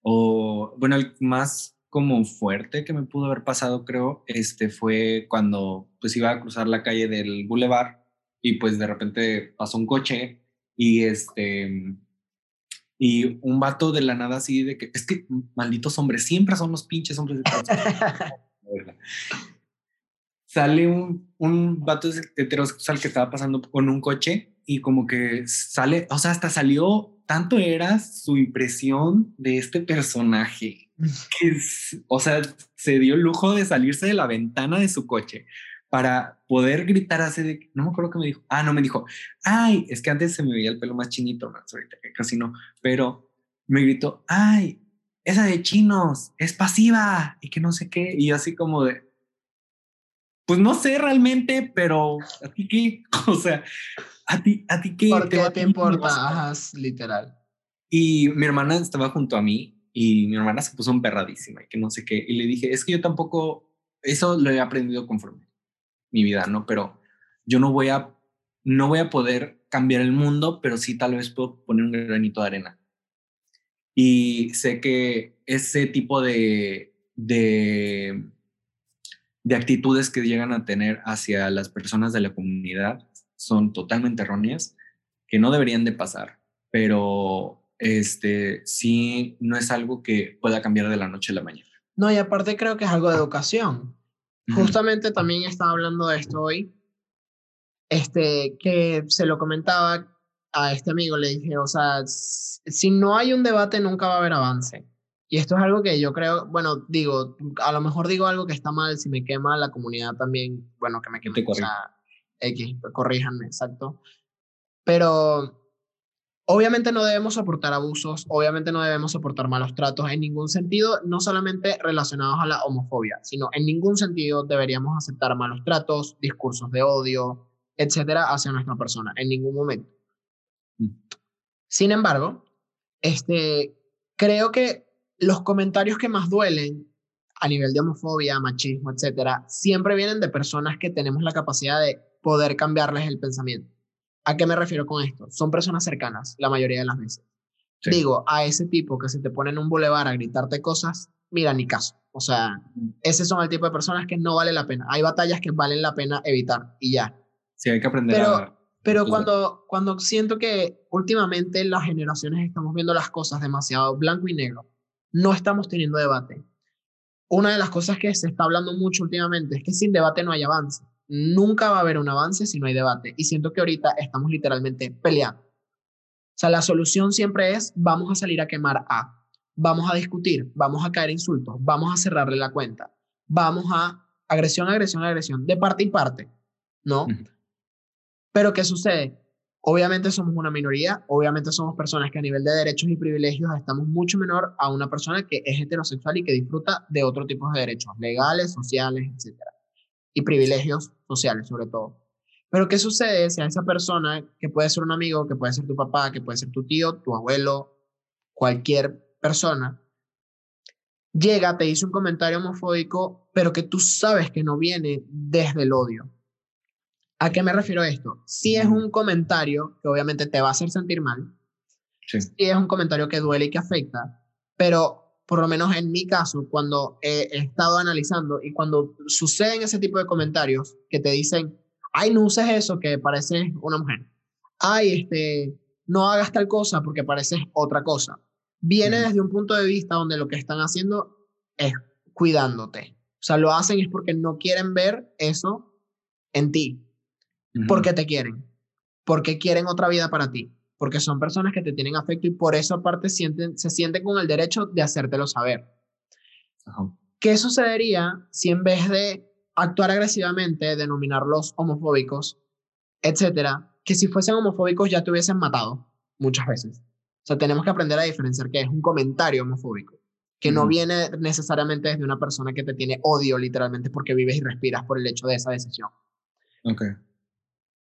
o bueno, el más como fuerte que me pudo haber pasado, creo, este fue cuando pues iba a cruzar la calle del boulevard y pues de repente pasó un coche y este y un vato de la nada así de que es que malditos hombres siempre son los pinches hombres de sale un, un vato heterosexual que estaba pasando con un coche y como que sale, o sea, hasta salió, tanto era su impresión de este personaje, que, o sea, se dio el lujo de salirse de la ventana de su coche para poder gritar así de, no me acuerdo qué me dijo, ah, no me dijo, ay, es que antes se me veía el pelo más chinito, más ahorita casi no, pero me gritó, ay, esa de chinos, es pasiva y que no sé qué, y así como de, pues no sé realmente, pero a ti qué, o sea, a ti, a ti qué. ¿Por qué te, importa? Ajá, literal. Y mi hermana estaba junto a mí y mi hermana se puso emperradísima y que no sé qué. Y le dije, es que yo tampoco eso lo he aprendido conforme mi vida, ¿no? Pero yo no voy a, no voy a poder cambiar el mundo, pero sí tal vez puedo poner un granito de arena. Y sé que ese tipo de, de, de actitudes que llegan a tener hacia las personas de la comunidad son totalmente erróneas, que no deberían de pasar, pero este sí no es algo que pueda cambiar de la noche a la mañana. No, y aparte creo que es algo de educación. Justamente también estaba hablando de esto hoy, este, que se lo comentaba a este amigo, le dije, o sea, si no hay un debate nunca va a haber avance. Y esto es algo que yo creo, bueno, digo, a lo mejor digo algo que está mal, si me quema la comunidad también, bueno, que me queme, o sea, X, corríjanme, exacto. Pero obviamente no debemos soportar abusos, obviamente no debemos soportar malos tratos en ningún sentido, no solamente relacionados a la homofobia, sino en ningún sentido deberíamos aceptar malos tratos, discursos de odio, etcétera, hacia nuestra persona, en ningún momento. Mm. Sin embargo, este, creo que los comentarios que más duelen a nivel de homofobia, machismo, etcétera, siempre vienen de personas que tenemos la capacidad de poder cambiarles el pensamiento. ¿A qué me refiero con esto? Son personas cercanas, la mayoría de las veces. Digo, a ese tipo que se te pone en un bulevar a gritarte cosas, mira, ni caso. O sea, ese son el tipo de personas que no vale la pena. Hay batallas que valen la pena evitar y ya. Sí, hay que aprender pero, a... Pero cuando, cuando siento que últimamente las generaciones estamos viendo las cosas demasiado blanco y negro, no estamos teniendo debate. Una de las cosas que se está hablando mucho últimamente es que sin debate no hay avance nunca va a haber un avance si no hay debate. Y siento que ahorita estamos literalmente peleando. O sea, la solución siempre es, vamos a salir a quemar a, vamos a discutir, vamos a caer insultos, vamos a cerrarle la cuenta, vamos a agresión, agresión, agresión, de parte y parte, ¿no? Pero ¿qué sucede? Obviamente somos una minoría, obviamente somos personas que a nivel de derechos y privilegios estamos mucho menor a una persona que es heterosexual y que disfruta de otro tipo de derechos legales, sociales, etcétera y privilegios sociales sobre todo. Pero ¿qué sucede si a esa persona, que puede ser un amigo, que puede ser tu papá, que puede ser tu tío, tu abuelo, cualquier persona, llega, te dice un comentario homofóbico, pero que tú sabes que no viene desde el odio? ¿A qué me refiero esto? Si es un comentario que obviamente te va a hacer sentir mal, si es un comentario que duele y que afecta, pero por lo menos en mi caso, cuando he, estado analizando y cuando suceden ese tipo de comentarios que te dicen, ay, no uses eso que pareces una mujer, ay, este, no hagas tal cosa porque pareces otra cosa, viene desde un punto de vista donde lo que están haciendo es cuidándote. O sea, lo hacen es porque no quieren ver eso en ti, porque te quieren, porque quieren otra vida para ti porque son personas que te tienen afecto y por eso aparte sienten, se sienten con el derecho de hacértelo saber. ¿Qué sucedería si en vez de actuar agresivamente, denominarlos homofóbicos, etcétera, que si fuesen homofóbicos ya te hubiesen matado muchas veces? O sea, tenemos que aprender a diferenciar que es un comentario homofóbico, que no viene necesariamente desde una persona que te tiene odio literalmente porque vives y respiras por el hecho de esa decisión. Okay.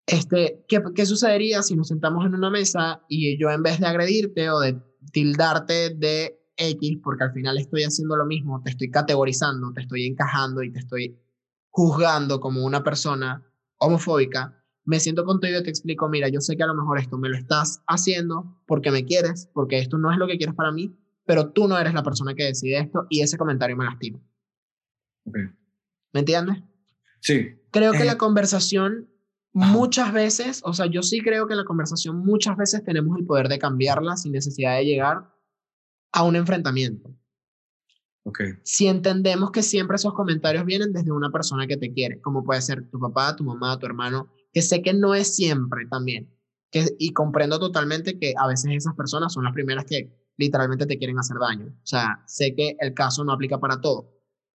Este, ¿qué, ¿Qué sucedería si nos sentamos en una mesa y yo en vez de agredirte o de tildarte de X, porque al final estoy haciendo lo mismo, te estoy categorizando, te estoy encajando y te estoy juzgando como una persona homofóbica, me siento contigo y te explico, mira, yo sé que a lo mejor esto me lo estás haciendo porque me quieres, porque esto no es lo que quieres para mí, pero tú no eres la persona que decide esto y ese comentario me lastima. Okay. ¿Me entiendes? Sí. Creo que eh, la conversación Muchas veces, o sea, yo sí creo que la conversación muchas veces tenemos el poder de cambiarla sin necesidad de llegar a un enfrentamiento. Okay. Si entendemos que siempre esos comentarios vienen desde una persona que te quiere, como puede ser tu papá, tu mamá, tu hermano, que sé que no es siempre también. Que, y comprendo totalmente que a veces esas personas son las primeras que literalmente te quieren hacer daño. O sea, sé que el caso no aplica para todo.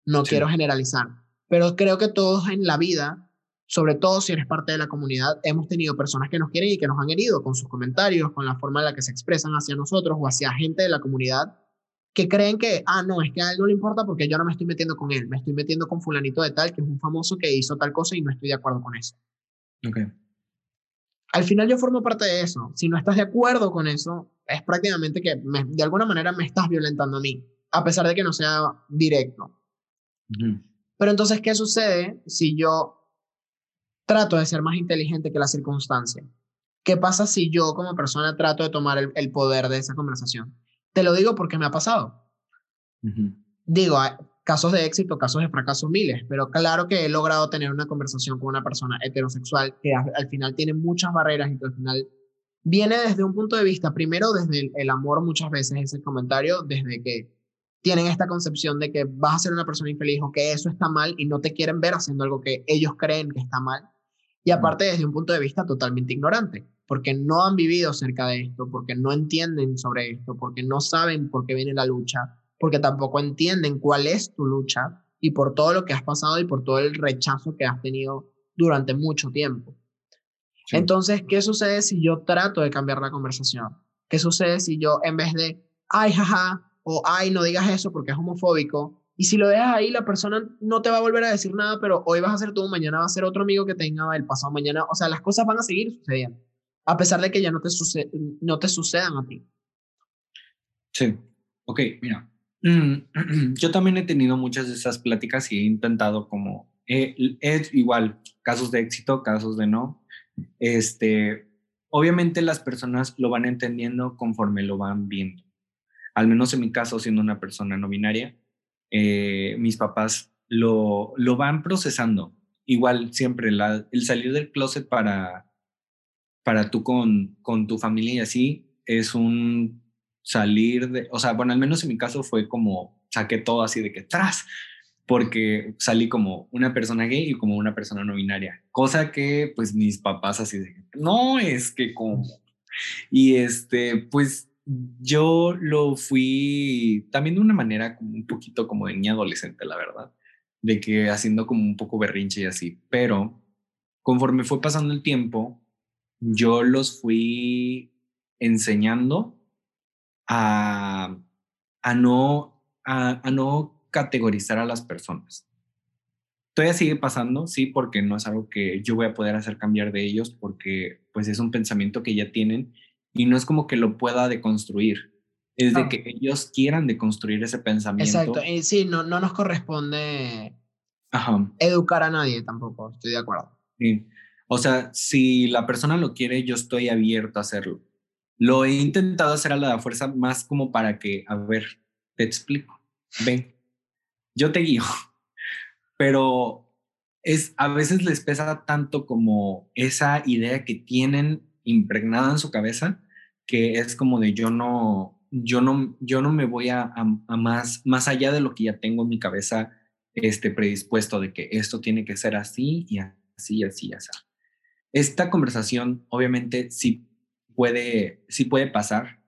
No quiero generalizar, pero creo que todos en la vida sobre todo si eres parte de la comunidad, hemos tenido personas que nos quieren y que nos han herido con sus comentarios, con la forma en la que se expresan hacia nosotros o hacia gente de la comunidad que creen que, ah, no, es que a él no le importa porque yo no me estoy metiendo con él, me estoy metiendo con fulanito de tal, que es un famoso que hizo tal cosa y no estoy de acuerdo con eso. Okay. Al final yo formo parte de eso. Si no estás de acuerdo con eso, es prácticamente que de alguna manera me estás violentando a mí, a pesar de que no sea directo. Pero entonces, ¿qué sucede si yo trato de ser más inteligente que la circunstancia? ¿Qué pasa si yo como persona trato de tomar el, poder de esa conversación? Te lo digo porque me ha pasado. Digo, hay casos de éxito, casos de fracaso miles, pero claro que he logrado tener una conversación con una persona heterosexual que al, final tiene muchas barreras y que al final viene desde un punto de vista, primero desde el, amor muchas veces, ese comentario, desde que tienen esta concepción de que vas a ser una persona infeliz o que eso está mal y no te quieren ver haciendo algo que ellos creen que está mal. Y aparte desde un punto de vista totalmente ignorante, porque no han vivido cerca de esto, porque no entienden sobre esto, porque no saben por qué viene la lucha, porque tampoco entienden cuál es tu lucha y por todo lo que has pasado y por todo el rechazo que has tenido durante mucho tiempo. Entonces, ¿qué sucede si yo trato de cambiar la conversación? ¿Qué sucede si yo en vez de, ay, jaja, o ay, no digas eso porque es homofóbico, y si lo dejas ahí, la persona no te va a volver a decir nada, pero hoy vas a ser tú, mañana va a ser otro amigo que tenga el pasado mañana, o sea, las cosas van a seguir sucediendo, a pesar de que ya no te, no te sucedan a ti. Sí, ok, mira, mm, yo también he tenido muchas de esas pláticas y he intentado como, es eh, igual, casos de éxito, casos de no, este, obviamente las personas lo van entendiendo conforme lo van viendo. Al menos en mi caso, siendo una persona no binaria, eh, mis papás lo, lo van procesando. Igual siempre el salir del closet para, para tú con, con tu familia y así es un salir de, o sea, bueno, al menos en mi caso fue como saqué todo así de que tras, porque salí como una persona gay y como una persona no binaria, cosa que pues mis papás así de, no es que como. Y este, pues yo lo fui también de una manera como un poquito como de niña adolescente, la verdad, de que haciendo como un poco berrinche y así, pero conforme fue pasando el tiempo, yo los fui enseñando a, a no, a, a no categorizar a las personas. Todavía sigue pasando, sí, porque no es algo que yo voy a poder hacer cambiar de ellos, porque pues es un pensamiento que ya tienen y no es como que lo pueda deconstruir. Es de que ellos quieran deconstruir ese pensamiento. Exacto, y sí, no, no nos corresponde educar a nadie tampoco, estoy de acuerdo. Sí. O sea, si la persona lo quiere, yo estoy abierto a hacerlo. Lo he intentado hacer a la fuerza más como para que, a ver, te explico. Ven, yo te guío, pero es a veces les pesa tanto como esa idea que tienen impregnada en su cabeza que es como de yo no yo no yo no me voy a, a, más más allá de lo que ya tengo en mi cabeza este predispuesto de que esto tiene que ser así y así así así. Esta conversación obviamente sí puede sí puede pasar.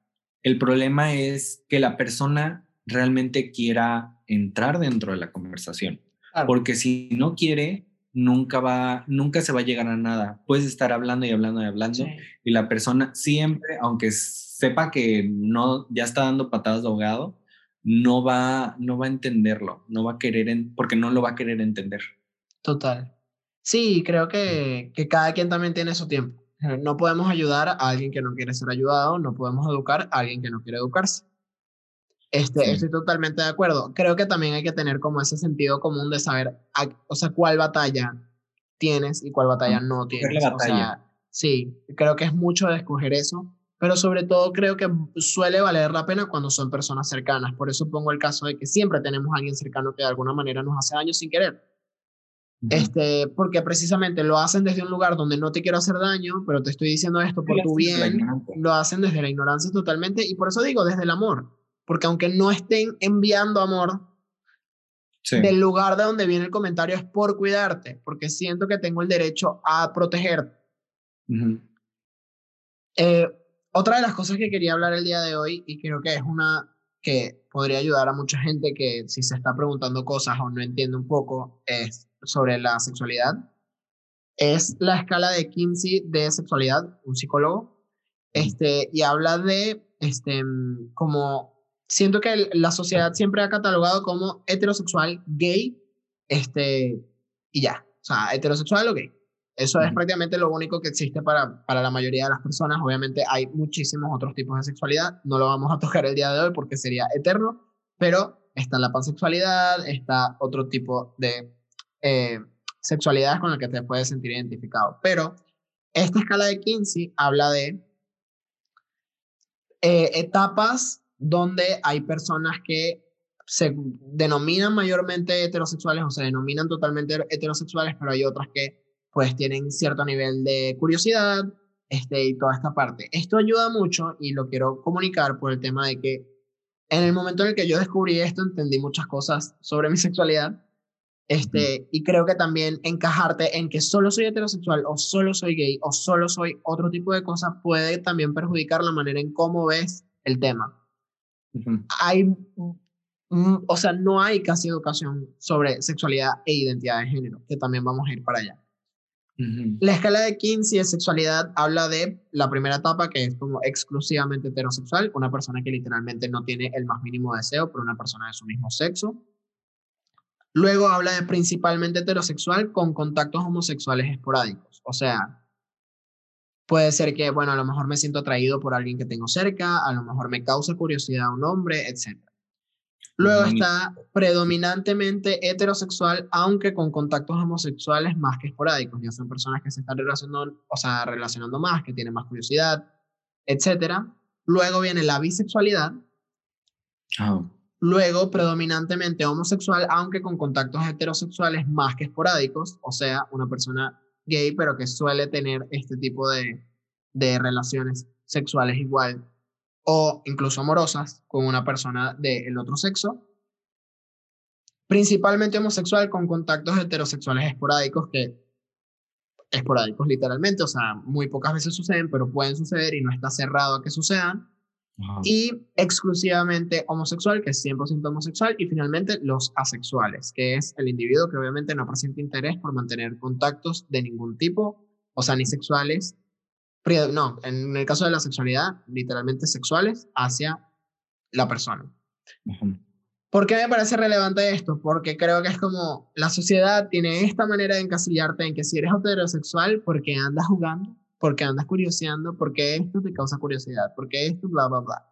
El problema es que la persona realmente quiera entrar dentro de la conversación. Porque si no quiere, nunca va, nunca se va a llegar a nada. Puedes estar hablando y hablando y hablando y la persona siempre, aunque sepa que no, ya está dando patadas de ahogado, no va, no va a entenderlo, no va a querer, porque no lo va a querer entender. Total. Sí, creo que, que cada quien también tiene su tiempo. No podemos ayudar a alguien que no quiere ser ayudado, no podemos educar a alguien que no quiere educarse. Este, Estoy totalmente de acuerdo. Creo que también hay que tener como ese sentido común de saber, o sea, cuál batalla tienes y cuál batalla no tienes. O sea, sí, creo que es mucho de escoger eso, pero sobre todo creo que suele valer la pena cuando son personas cercanas. Por eso pongo el caso de que siempre tenemos a alguien cercano que de alguna manera nos hace daño sin querer. Este, porque precisamente lo hacen desde un lugar donde no te quiero hacer daño, pero te estoy diciendo esto por tu bien, lo hacen desde la ignorancia totalmente y por eso digo desde el amor porque aunque no estén enviando amor, del lugar de donde viene el comentario es por cuidarte, porque siento que tengo el derecho a protegerte. Eh, otra de las cosas que quería hablar el día de hoy, y creo que es una que podría ayudar a mucha gente que si se está preguntando cosas o no entiende un poco, es sobre la sexualidad. Es la escala de Kinsey de sexualidad, un psicólogo, este, y habla de este, como siento que la sociedad siempre ha catalogado como heterosexual, gay, este, y ya. O sea, heterosexual o gay. Eso es prácticamente lo único que existe para, para la mayoría de las personas. Obviamente hay muchísimos otros tipos de sexualidad. No lo vamos a tocar el día de hoy porque sería eterno, pero está la pansexualidad, está otro tipo de eh, sexualidades con las que te puedes sentir identificado. Pero esta escala de Kinsey habla de eh, etapas donde hay personas que se denominan mayormente heterosexuales o se denominan totalmente heterosexuales, pero hay otras que pues tienen cierto nivel de curiosidad este, y toda esta parte. Esto ayuda mucho y lo quiero comunicar por el tema de que en el momento en el que yo descubrí esto, entendí muchas cosas sobre mi sexualidad. Este, y creo que también encajarte en que solo soy heterosexual o solo soy gay o solo soy otro tipo de cosas puede también perjudicar la manera en cómo ves el tema. Hay, o sea, no hay casi educación sobre sexualidad e identidad de género, que también vamos a ir para allá. La escala de Kinsey de sexualidad habla de la primera etapa que es como exclusivamente heterosexual, una persona que literalmente no tiene el más mínimo deseo por una persona de su mismo sexo. Luego habla de principalmente heterosexual con contactos homosexuales esporádicos, o sea, puede ser que, bueno, a lo mejor me siento atraído por alguien que tengo cerca, a lo mejor me causa curiosidad un hombre, etc. Luego está predominantemente heterosexual, aunque con contactos homosexuales más que esporádicos. Ya son personas que se están relacionando, o sea, relacionando más, que tienen más curiosidad, etc. Luego viene la bisexualidad. Ah. Luego, predominantemente homosexual, aunque con contactos heterosexuales más que esporádicos, o sea, una persona gay, pero que suele tener este tipo de, de relaciones sexuales igual o incluso amorosas con una persona del otro sexo, principalmente homosexual con contactos heterosexuales esporádicos que esporádicos literalmente, o sea, muy pocas veces suceden, pero pueden suceder y no está cerrado a que sucedan. Y exclusivamente homosexual, que es 100% homosexual, y finalmente los asexuales, que es el individuo que obviamente no presenta interés por mantener contactos de ningún tipo, o sea, ni sexuales no, en el caso de la sexualidad, literalmente sexuales hacia la persona. ¿Por qué me parece relevante esto? Porque creo que es como la sociedad tiene esta manera de encasillarte en que si eres heterosexual, porque andas jugando, porque andas curioseando, porque esto te causa curiosidad, porque esto, bla, bla, bla.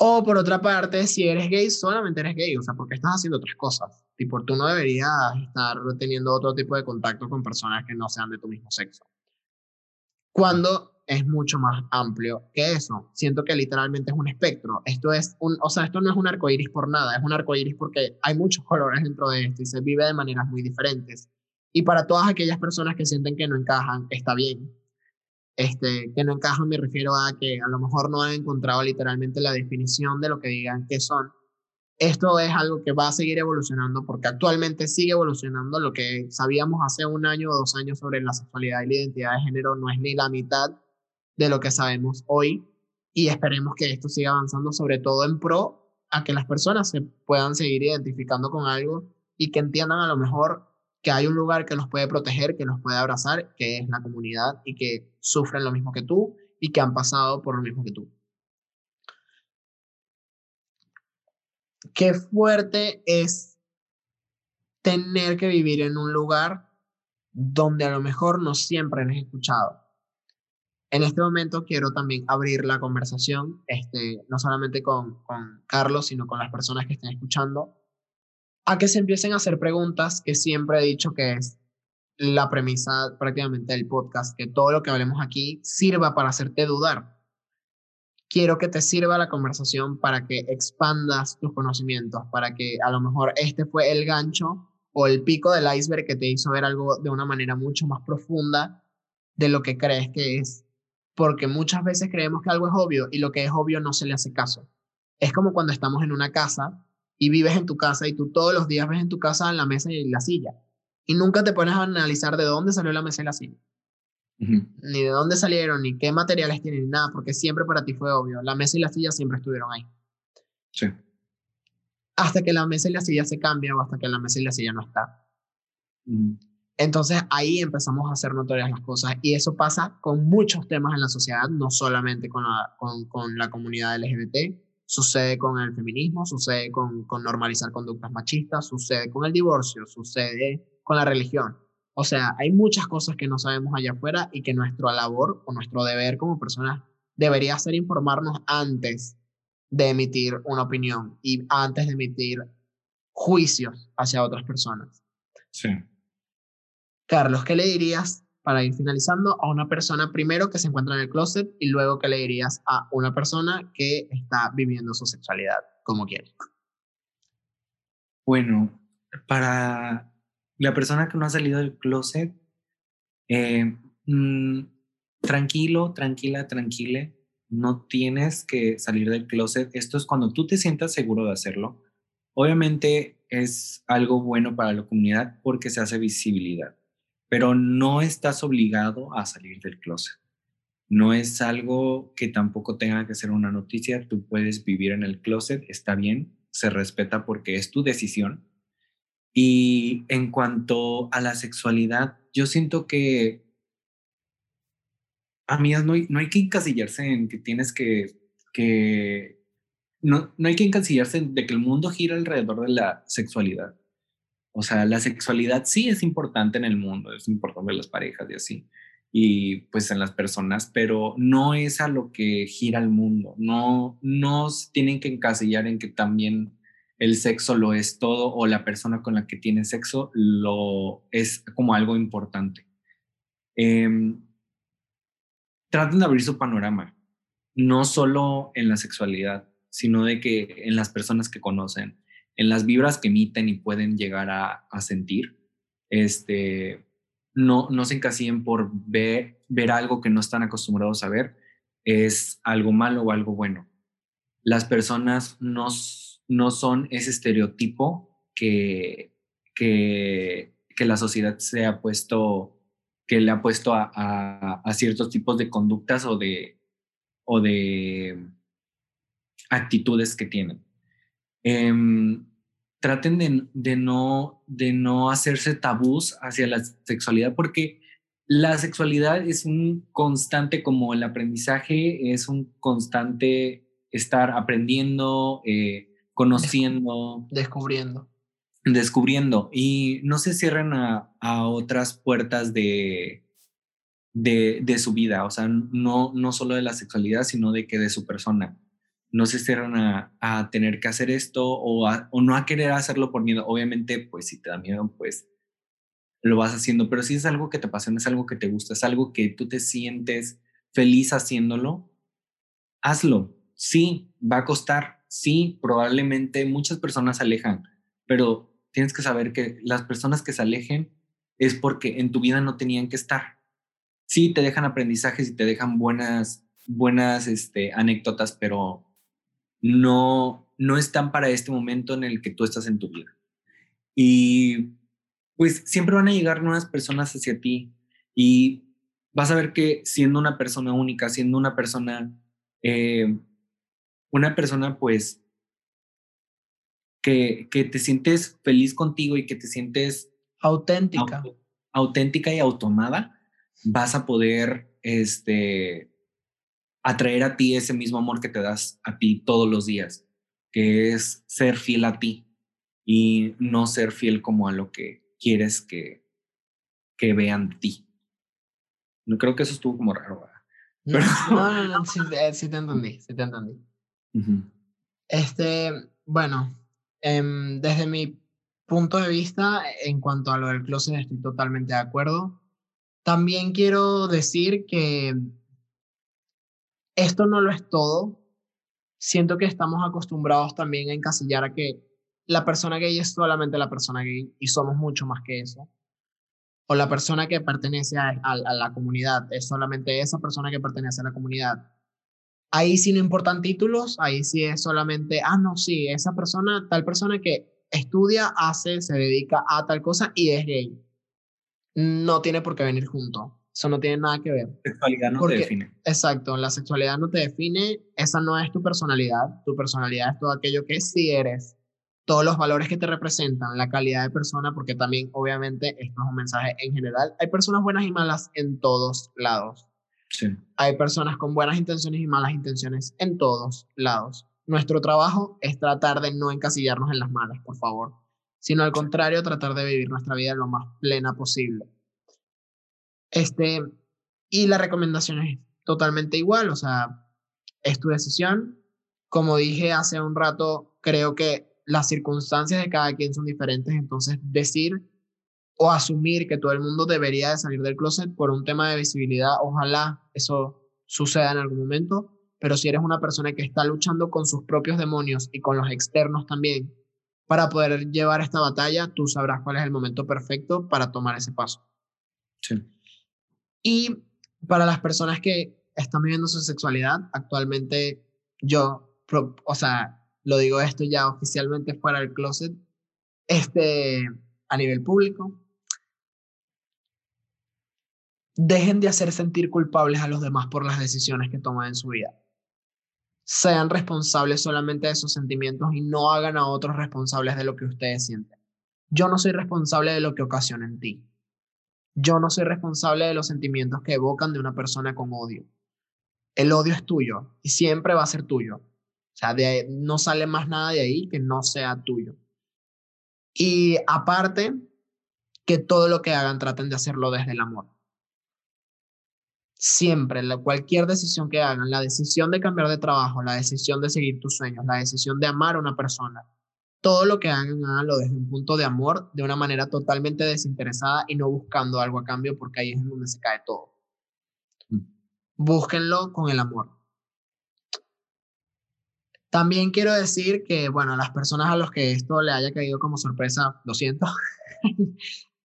O por otra parte, si eres gay, solamente eres gay, o sea, porque estás haciendo otras cosas. Por tú no deberías estar teniendo otro tipo de contacto con personas que no sean de tu mismo sexo cuando es mucho más amplio que eso. Siento que literalmente es un espectro. Esto es un, o sea, esto no es un arco iris por nada, es un arco iris porque hay muchos colores dentro de esto y se vive de maneras muy diferentes. Y para todas aquellas personas que sienten que no encajan, está bien. Este, que no encajan me refiero a que a lo mejor no han encontrado literalmente la definición de lo que digan que son esto es algo que va a seguir evolucionando porque actualmente sigue evolucionando. Lo que sabíamos hace un año o dos años sobre la sexualidad y la identidad de género no es ni la mitad de lo que sabemos hoy y esperemos que esto siga avanzando sobre todo en pro a que las personas se puedan seguir identificando con algo y que entiendan a lo mejor que hay un lugar que los puede proteger, que los puede abrazar, que es la comunidad y que sufren lo mismo que tú y que han pasado por lo mismo que tú. qué fuerte es tener que vivir en un lugar donde a lo mejor no siempre eres escuchado. En este momento quiero también abrir la conversación, este, no solamente con, con Carlos, sino con las personas que estén escuchando, a que se empiecen a hacer preguntas que siempre he dicho que es la premisa prácticamente del podcast, que todo lo que hablemos aquí sirva para hacerte dudar quiero que te sirva la conversación para que expandas tus conocimientos, para que a lo mejor este fue el gancho o el pico del iceberg que te hizo ver algo de una manera mucho más profunda de lo que crees que es. Porque muchas veces creemos que algo es obvio y lo que es obvio no se le hace caso. Es como cuando estamos en una casa y vives en tu casa y tú todos los días ves en tu casa la mesa y la silla. Y nunca te pones a analizar de dónde salió la mesa y la silla ni de dónde salieron, ni qué materiales tienen, ni nada, porque siempre para ti fue obvio. La mesa y la silla siempre estuvieron ahí. Sí. Hasta que la mesa y la silla se cambian o hasta que la mesa y la silla no está. Entonces ahí empezamos a hacer notorias las cosas y eso pasa con muchos temas en la sociedad, no solamente con la, con, con la comunidad LGBT, sucede con el feminismo, sucede con, con normalizar conductas machistas, sucede con el divorcio, sucede con la religión. O sea, hay muchas cosas que no sabemos allá afuera y que nuestra labor o nuestro deber como personas debería ser informarnos antes de emitir una opinión y antes de emitir juicios hacia otras personas. Sí. Carlos, ¿qué le dirías para ir finalizando a una persona primero que se encuentra en el closet y luego qué le dirías a una persona que está viviendo su sexualidad como quiere? Bueno, para la persona que no ha salido del closet, eh, mm, tranquilo, tranquila, tranquile, no tienes que salir del closet. Esto es cuando tú te sientas seguro de hacerlo. Obviamente es algo bueno para la comunidad porque se hace visibilidad, pero no estás obligado a salir del closet. No es algo que tampoco tenga que ser una noticia. Tú puedes vivir en el closet, está bien, se respeta porque es tu decisión. Y en cuanto a la sexualidad, yo siento que amigas, no hay, no hay que encasillarse en que tienes que, que no, no hay que encasillarse de que el mundo gira alrededor de la sexualidad. O sea, la sexualidad sí es importante en el mundo, es importante en las parejas y así, y pues en las personas, pero no es a lo que gira el mundo. No, no tienen que encasillar en que también el sexo lo es todo o la persona con la que tiene sexo lo es como algo importante. Eh, traten de abrir su panorama, no solo en la sexualidad, sino de que en las personas que conocen, en las vibras que emiten y pueden llegar a, sentir, este, no, no se encasillen por ver, ver algo que no están acostumbrados a ver, es algo malo o algo bueno. Las personas no, no son ese estereotipo que, que, que la sociedad se ha puesto que le ha puesto a, ciertos tipos de conductas o de, o de actitudes que tienen. Em, traten de, no, de no hacerse tabús hacia la sexualidad porque la sexualidad es un constante como el aprendizaje, es un constante estar aprendiendo, eh, conociendo. Descubriendo descubriendo y no se cierren a, otras puertas de, de, su vida, o sea, no, no solo de la sexualidad, sino de que de su persona. No se cierran a, tener que hacer esto o, no a querer hacerlo por miedo. Obviamente, pues si te da miedo, pues lo vas haciendo, pero si es algo que te apasiona, es algo que te gusta, es algo que tú te sientes feliz haciéndolo, hazlo. Sí, va a costar, sí, probablemente muchas personas se alejan, pero tienes que saber que las personas que se alejen es porque en tu vida no tenían que estar. Sí, te dejan aprendizajes y te dejan buenas, buenas este, anécdotas, pero no, no están para este momento en el que tú estás en tu vida. Y pues siempre van a llegar nuevas personas hacia ti y vas a ver que siendo una persona única, siendo una persona, eh, una persona pues que, que te sientes feliz contigo y que te sientes auténtica. auténtica y automada, vas a poder este, atraer a ti ese mismo amor que te das a ti todos los días, que es ser fiel a ti y no ser fiel como a lo que quieres que, que vean de ti. No creo que eso estuvo como raro. No, no, no, sí, eh, sí, te entendí, sí te entendí. Este, bueno, Em, desde mi punto de vista, en cuanto a lo del closet, estoy totalmente de acuerdo. También quiero decir que esto no lo es todo. Siento que estamos acostumbrados también a encasillar a que la persona gay es solamente la persona gay y somos mucho más que eso. O la persona que pertenece a, la comunidad es solamente esa persona que pertenece a la comunidad ahí sí no importan títulos, ahí sí es solamente, ah, no, sí, esa persona, tal persona que estudia, hace, se dedica a tal cosa y es gay. No tiene por qué venir junto. Eso no tiene nada que ver. Sexualidad no te define. Exacto, la sexualidad no te define, esa no es tu personalidad. Tu personalidad es todo aquello que sí eres, todos los valores que te representan, la calidad de persona, porque también, obviamente, esto es un mensaje en general. Hay personas buenas y malas en todos lados. Hay personas con buenas intenciones y malas intenciones en todos lados. Nuestro trabajo es tratar de no encasillarnos en las malas, por favor, sino al contrario, tratar de vivir nuestra vida lo más plena posible. Este, y la recomendación es totalmente igual, o sea, es tu decisión. Como dije hace un rato, creo que las circunstancias de cada quien son diferentes, entonces decir o asumir que todo el mundo debería de salir del closet por un tema de visibilidad. Ojalá eso suceda en algún momento, pero si eres una persona que está luchando con sus propios demonios y con los externos también, para poder llevar esta batalla, tú sabrás cuál es el momento perfecto para tomar ese paso. Sí. Y para las personas que están viviendo su sexualidad, actualmente yo, o sea, lo digo esto ya oficialmente fuera del closet, este, a nivel público, dejen de hacer sentir culpables a los demás por las decisiones que toman en su vida sean responsables solamente de sus sentimientos y no hagan a otros responsables de lo que ustedes sienten. Yo no soy responsable de lo que ocasiona en ti. Yo no soy responsable de los sentimientos que evocan de una persona con odio. El odio es tuyo y siempre va a ser tuyo. O sea, de no sale más nada de ahí que no sea tuyo. Y aparte, que todo lo que hagan traten de hacerlo desde el amor siempre, la, cualquier decisión que hagan, la decisión de cambiar de trabajo, la decisión de seguir tus sueños, la decisión de amar a una persona, todo lo que hagan, háganlo desde un punto de amor, de una manera totalmente desinteresada y no buscando algo a cambio, porque ahí es donde se cae todo. Mm. Búsquenlo con el amor. También quiero decir que, bueno, a las personas a los que esto le haya caído como sorpresa, lo siento.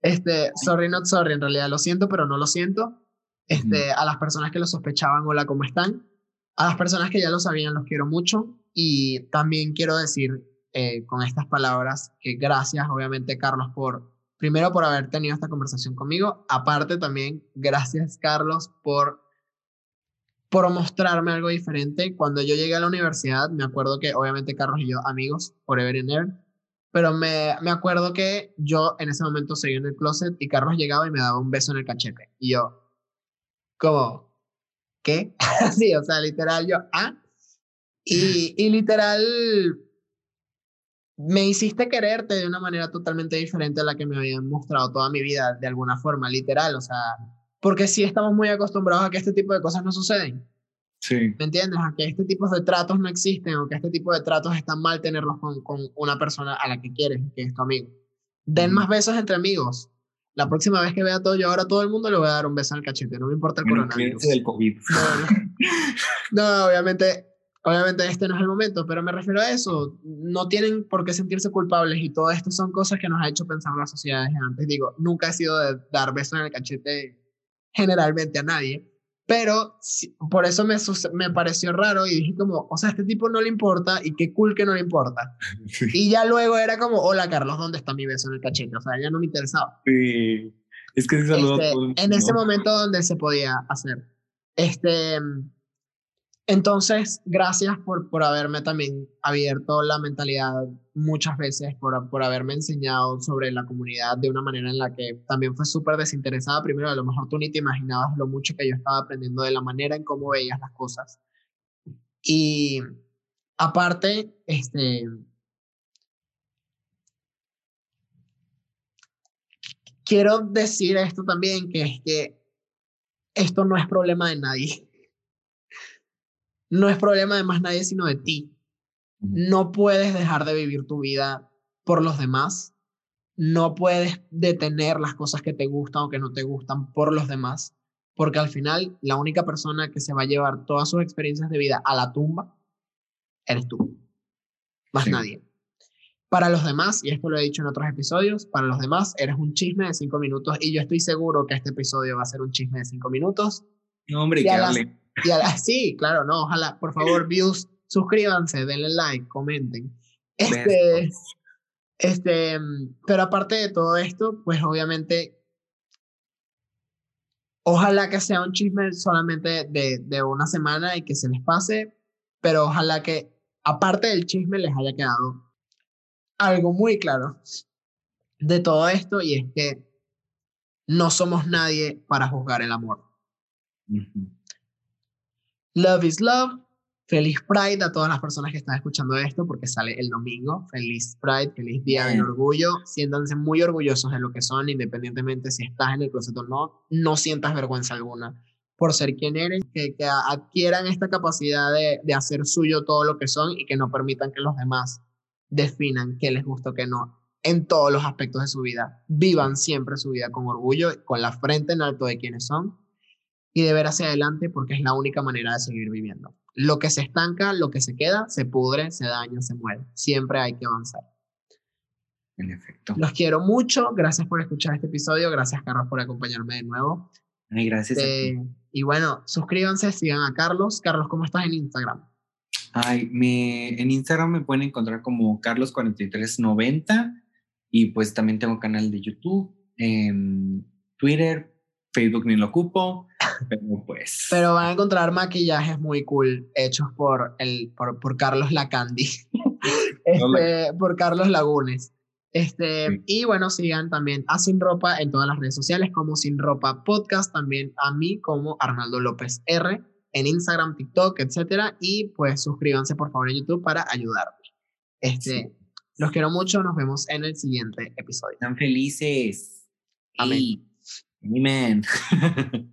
este, sorry, not sorry, en realidad lo siento, pero no lo siento este, a las personas que lo sospechaban, hola, ¿cómo están? A las personas que ya lo sabían, los quiero mucho. Y también quiero decir eh, con estas palabras que gracias, obviamente, Carlos, por, primero, por haber tenido esta conversación conmigo. Aparte, también, gracias, Carlos, por por mostrarme algo diferente. Cuando yo llegué a la universidad, me acuerdo que obviamente Carlos y yo, amigos, forever and ever, pero me, me acuerdo que yo en ese momento seguía en el closet y Carlos llegaba y me daba un beso en el cachete. Y yo, como, ¿qué? sí, o sea, literal yo, ah. Y, y literal, me hiciste quererte de una manera totalmente diferente a la que me habían mostrado toda mi vida, de alguna forma, literal, o sea, porque sí estamos muy acostumbrados a que este tipo de cosas no suceden. Sí. ¿Me entiendes? A que este tipo de tratos no existen o que este tipo de tratos están mal tenerlos con, con una persona a la que quieres, que es tu amigo. Den más besos entre amigos la próxima vez que vea todo yo ahora todo el mundo le voy a dar un beso en el cachete, no me importa el coronavirus. del COVID. No, obviamente, obviamente este no es el momento, pero me refiero a eso. No tienen por qué sentirse culpables y todo esto son cosas que nos ha hecho pensar la sociedad desde antes. Digo, nunca he sido de dar besos en el cachete generalmente a nadie, pero por eso me, me pareció raro y dije como, o sea, este tipo no le importa y qué cool que no le importa. Y ya luego era como, hola Carlos, ¿dónde está mi beso en el cachete? O sea, ya no me interesaba. Sí, es que este, En ese momento donde se podía hacer. Este, entonces, gracias por, por haberme también abierto la mentalidad muchas veces, por, por haberme enseñado sobre la comunidad de una manera en la que también fue súper desinteresada. Primero, a lo mejor tú ni te imaginabas lo mucho que yo estaba aprendiendo de la manera en cómo veías las cosas. Y aparte, este, quiero decir esto también, que es que esto no es problema de nadie no es problema de más nadie sino de ti. No puedes dejar de vivir tu vida por los demás. No puedes detener las cosas que te gustan o que no te gustan por los demás, porque al final la única persona que se va a llevar todas sus experiencias de vida a la tumba eres tú, más nadie. Para los demás, y esto lo he dicho en otros episodios, para los demás eres un chisme de cinco minutos y yo estoy seguro que este episodio va a ser un chisme de cinco minutos. No, hombre, que hable. Y sí, claro, no, ojalá, por favor, views, suscríbanse, denle like, comenten. Este, este, pero aparte de todo esto, pues obviamente, ojalá que sea un chisme solamente de, de una semana y que se les pase, pero ojalá que aparte del chisme les haya quedado algo muy claro de todo esto y es que no somos nadie para juzgar el amor. Love is Love. Feliz Pride a todas las personas que están escuchando esto porque sale el domingo. Feliz Pride, feliz Día del Orgullo. Siéntanse muy orgullosos de lo que son, independientemente si estás en el closet o no. No sientas vergüenza alguna por ser quien eres, que, que adquieran esta capacidad de, de, hacer suyo todo lo que son y que no permitan que los demás definan qué les gusta o qué no. en todos los aspectos de su vida. Vivan siempre su vida con orgullo, con la frente en alto de quienes son y de ver hacia adelante porque es la única manera de seguir viviendo. Lo que se estanca, lo que se queda, se pudre, se daña, se muere. Siempre hay que avanzar. En efecto. Los quiero mucho. Gracias por escuchar este episodio. Gracias, Carlos, por acompañarme de nuevo. Ay, gracias. Eh, y bueno, suscríbanse, sigan a Carlos. Carlos, ¿cómo estás en Instagram? Ay, me, en Instagram me pueden encontrar como Carlos4390 y pues también tengo canal de YouTube, en Twitter, Facebook ni lo ocupo, pero pues... Pero van a encontrar maquillajes muy cool hechos por, el, por, por Carlos Lacandi, este, por Carlos Lagunes. Este, Y bueno, sigan también a Sin Ropa en todas las redes sociales como Sin Ropa Podcast, también a mí como Arnaldo López R en Instagram, TikTok, etcétera. Y pues suscríbanse por favor en YouTube para ayudarme. Este, Los quiero mucho, nos vemos en el siguiente episodio. Están felices. Amén. Amén.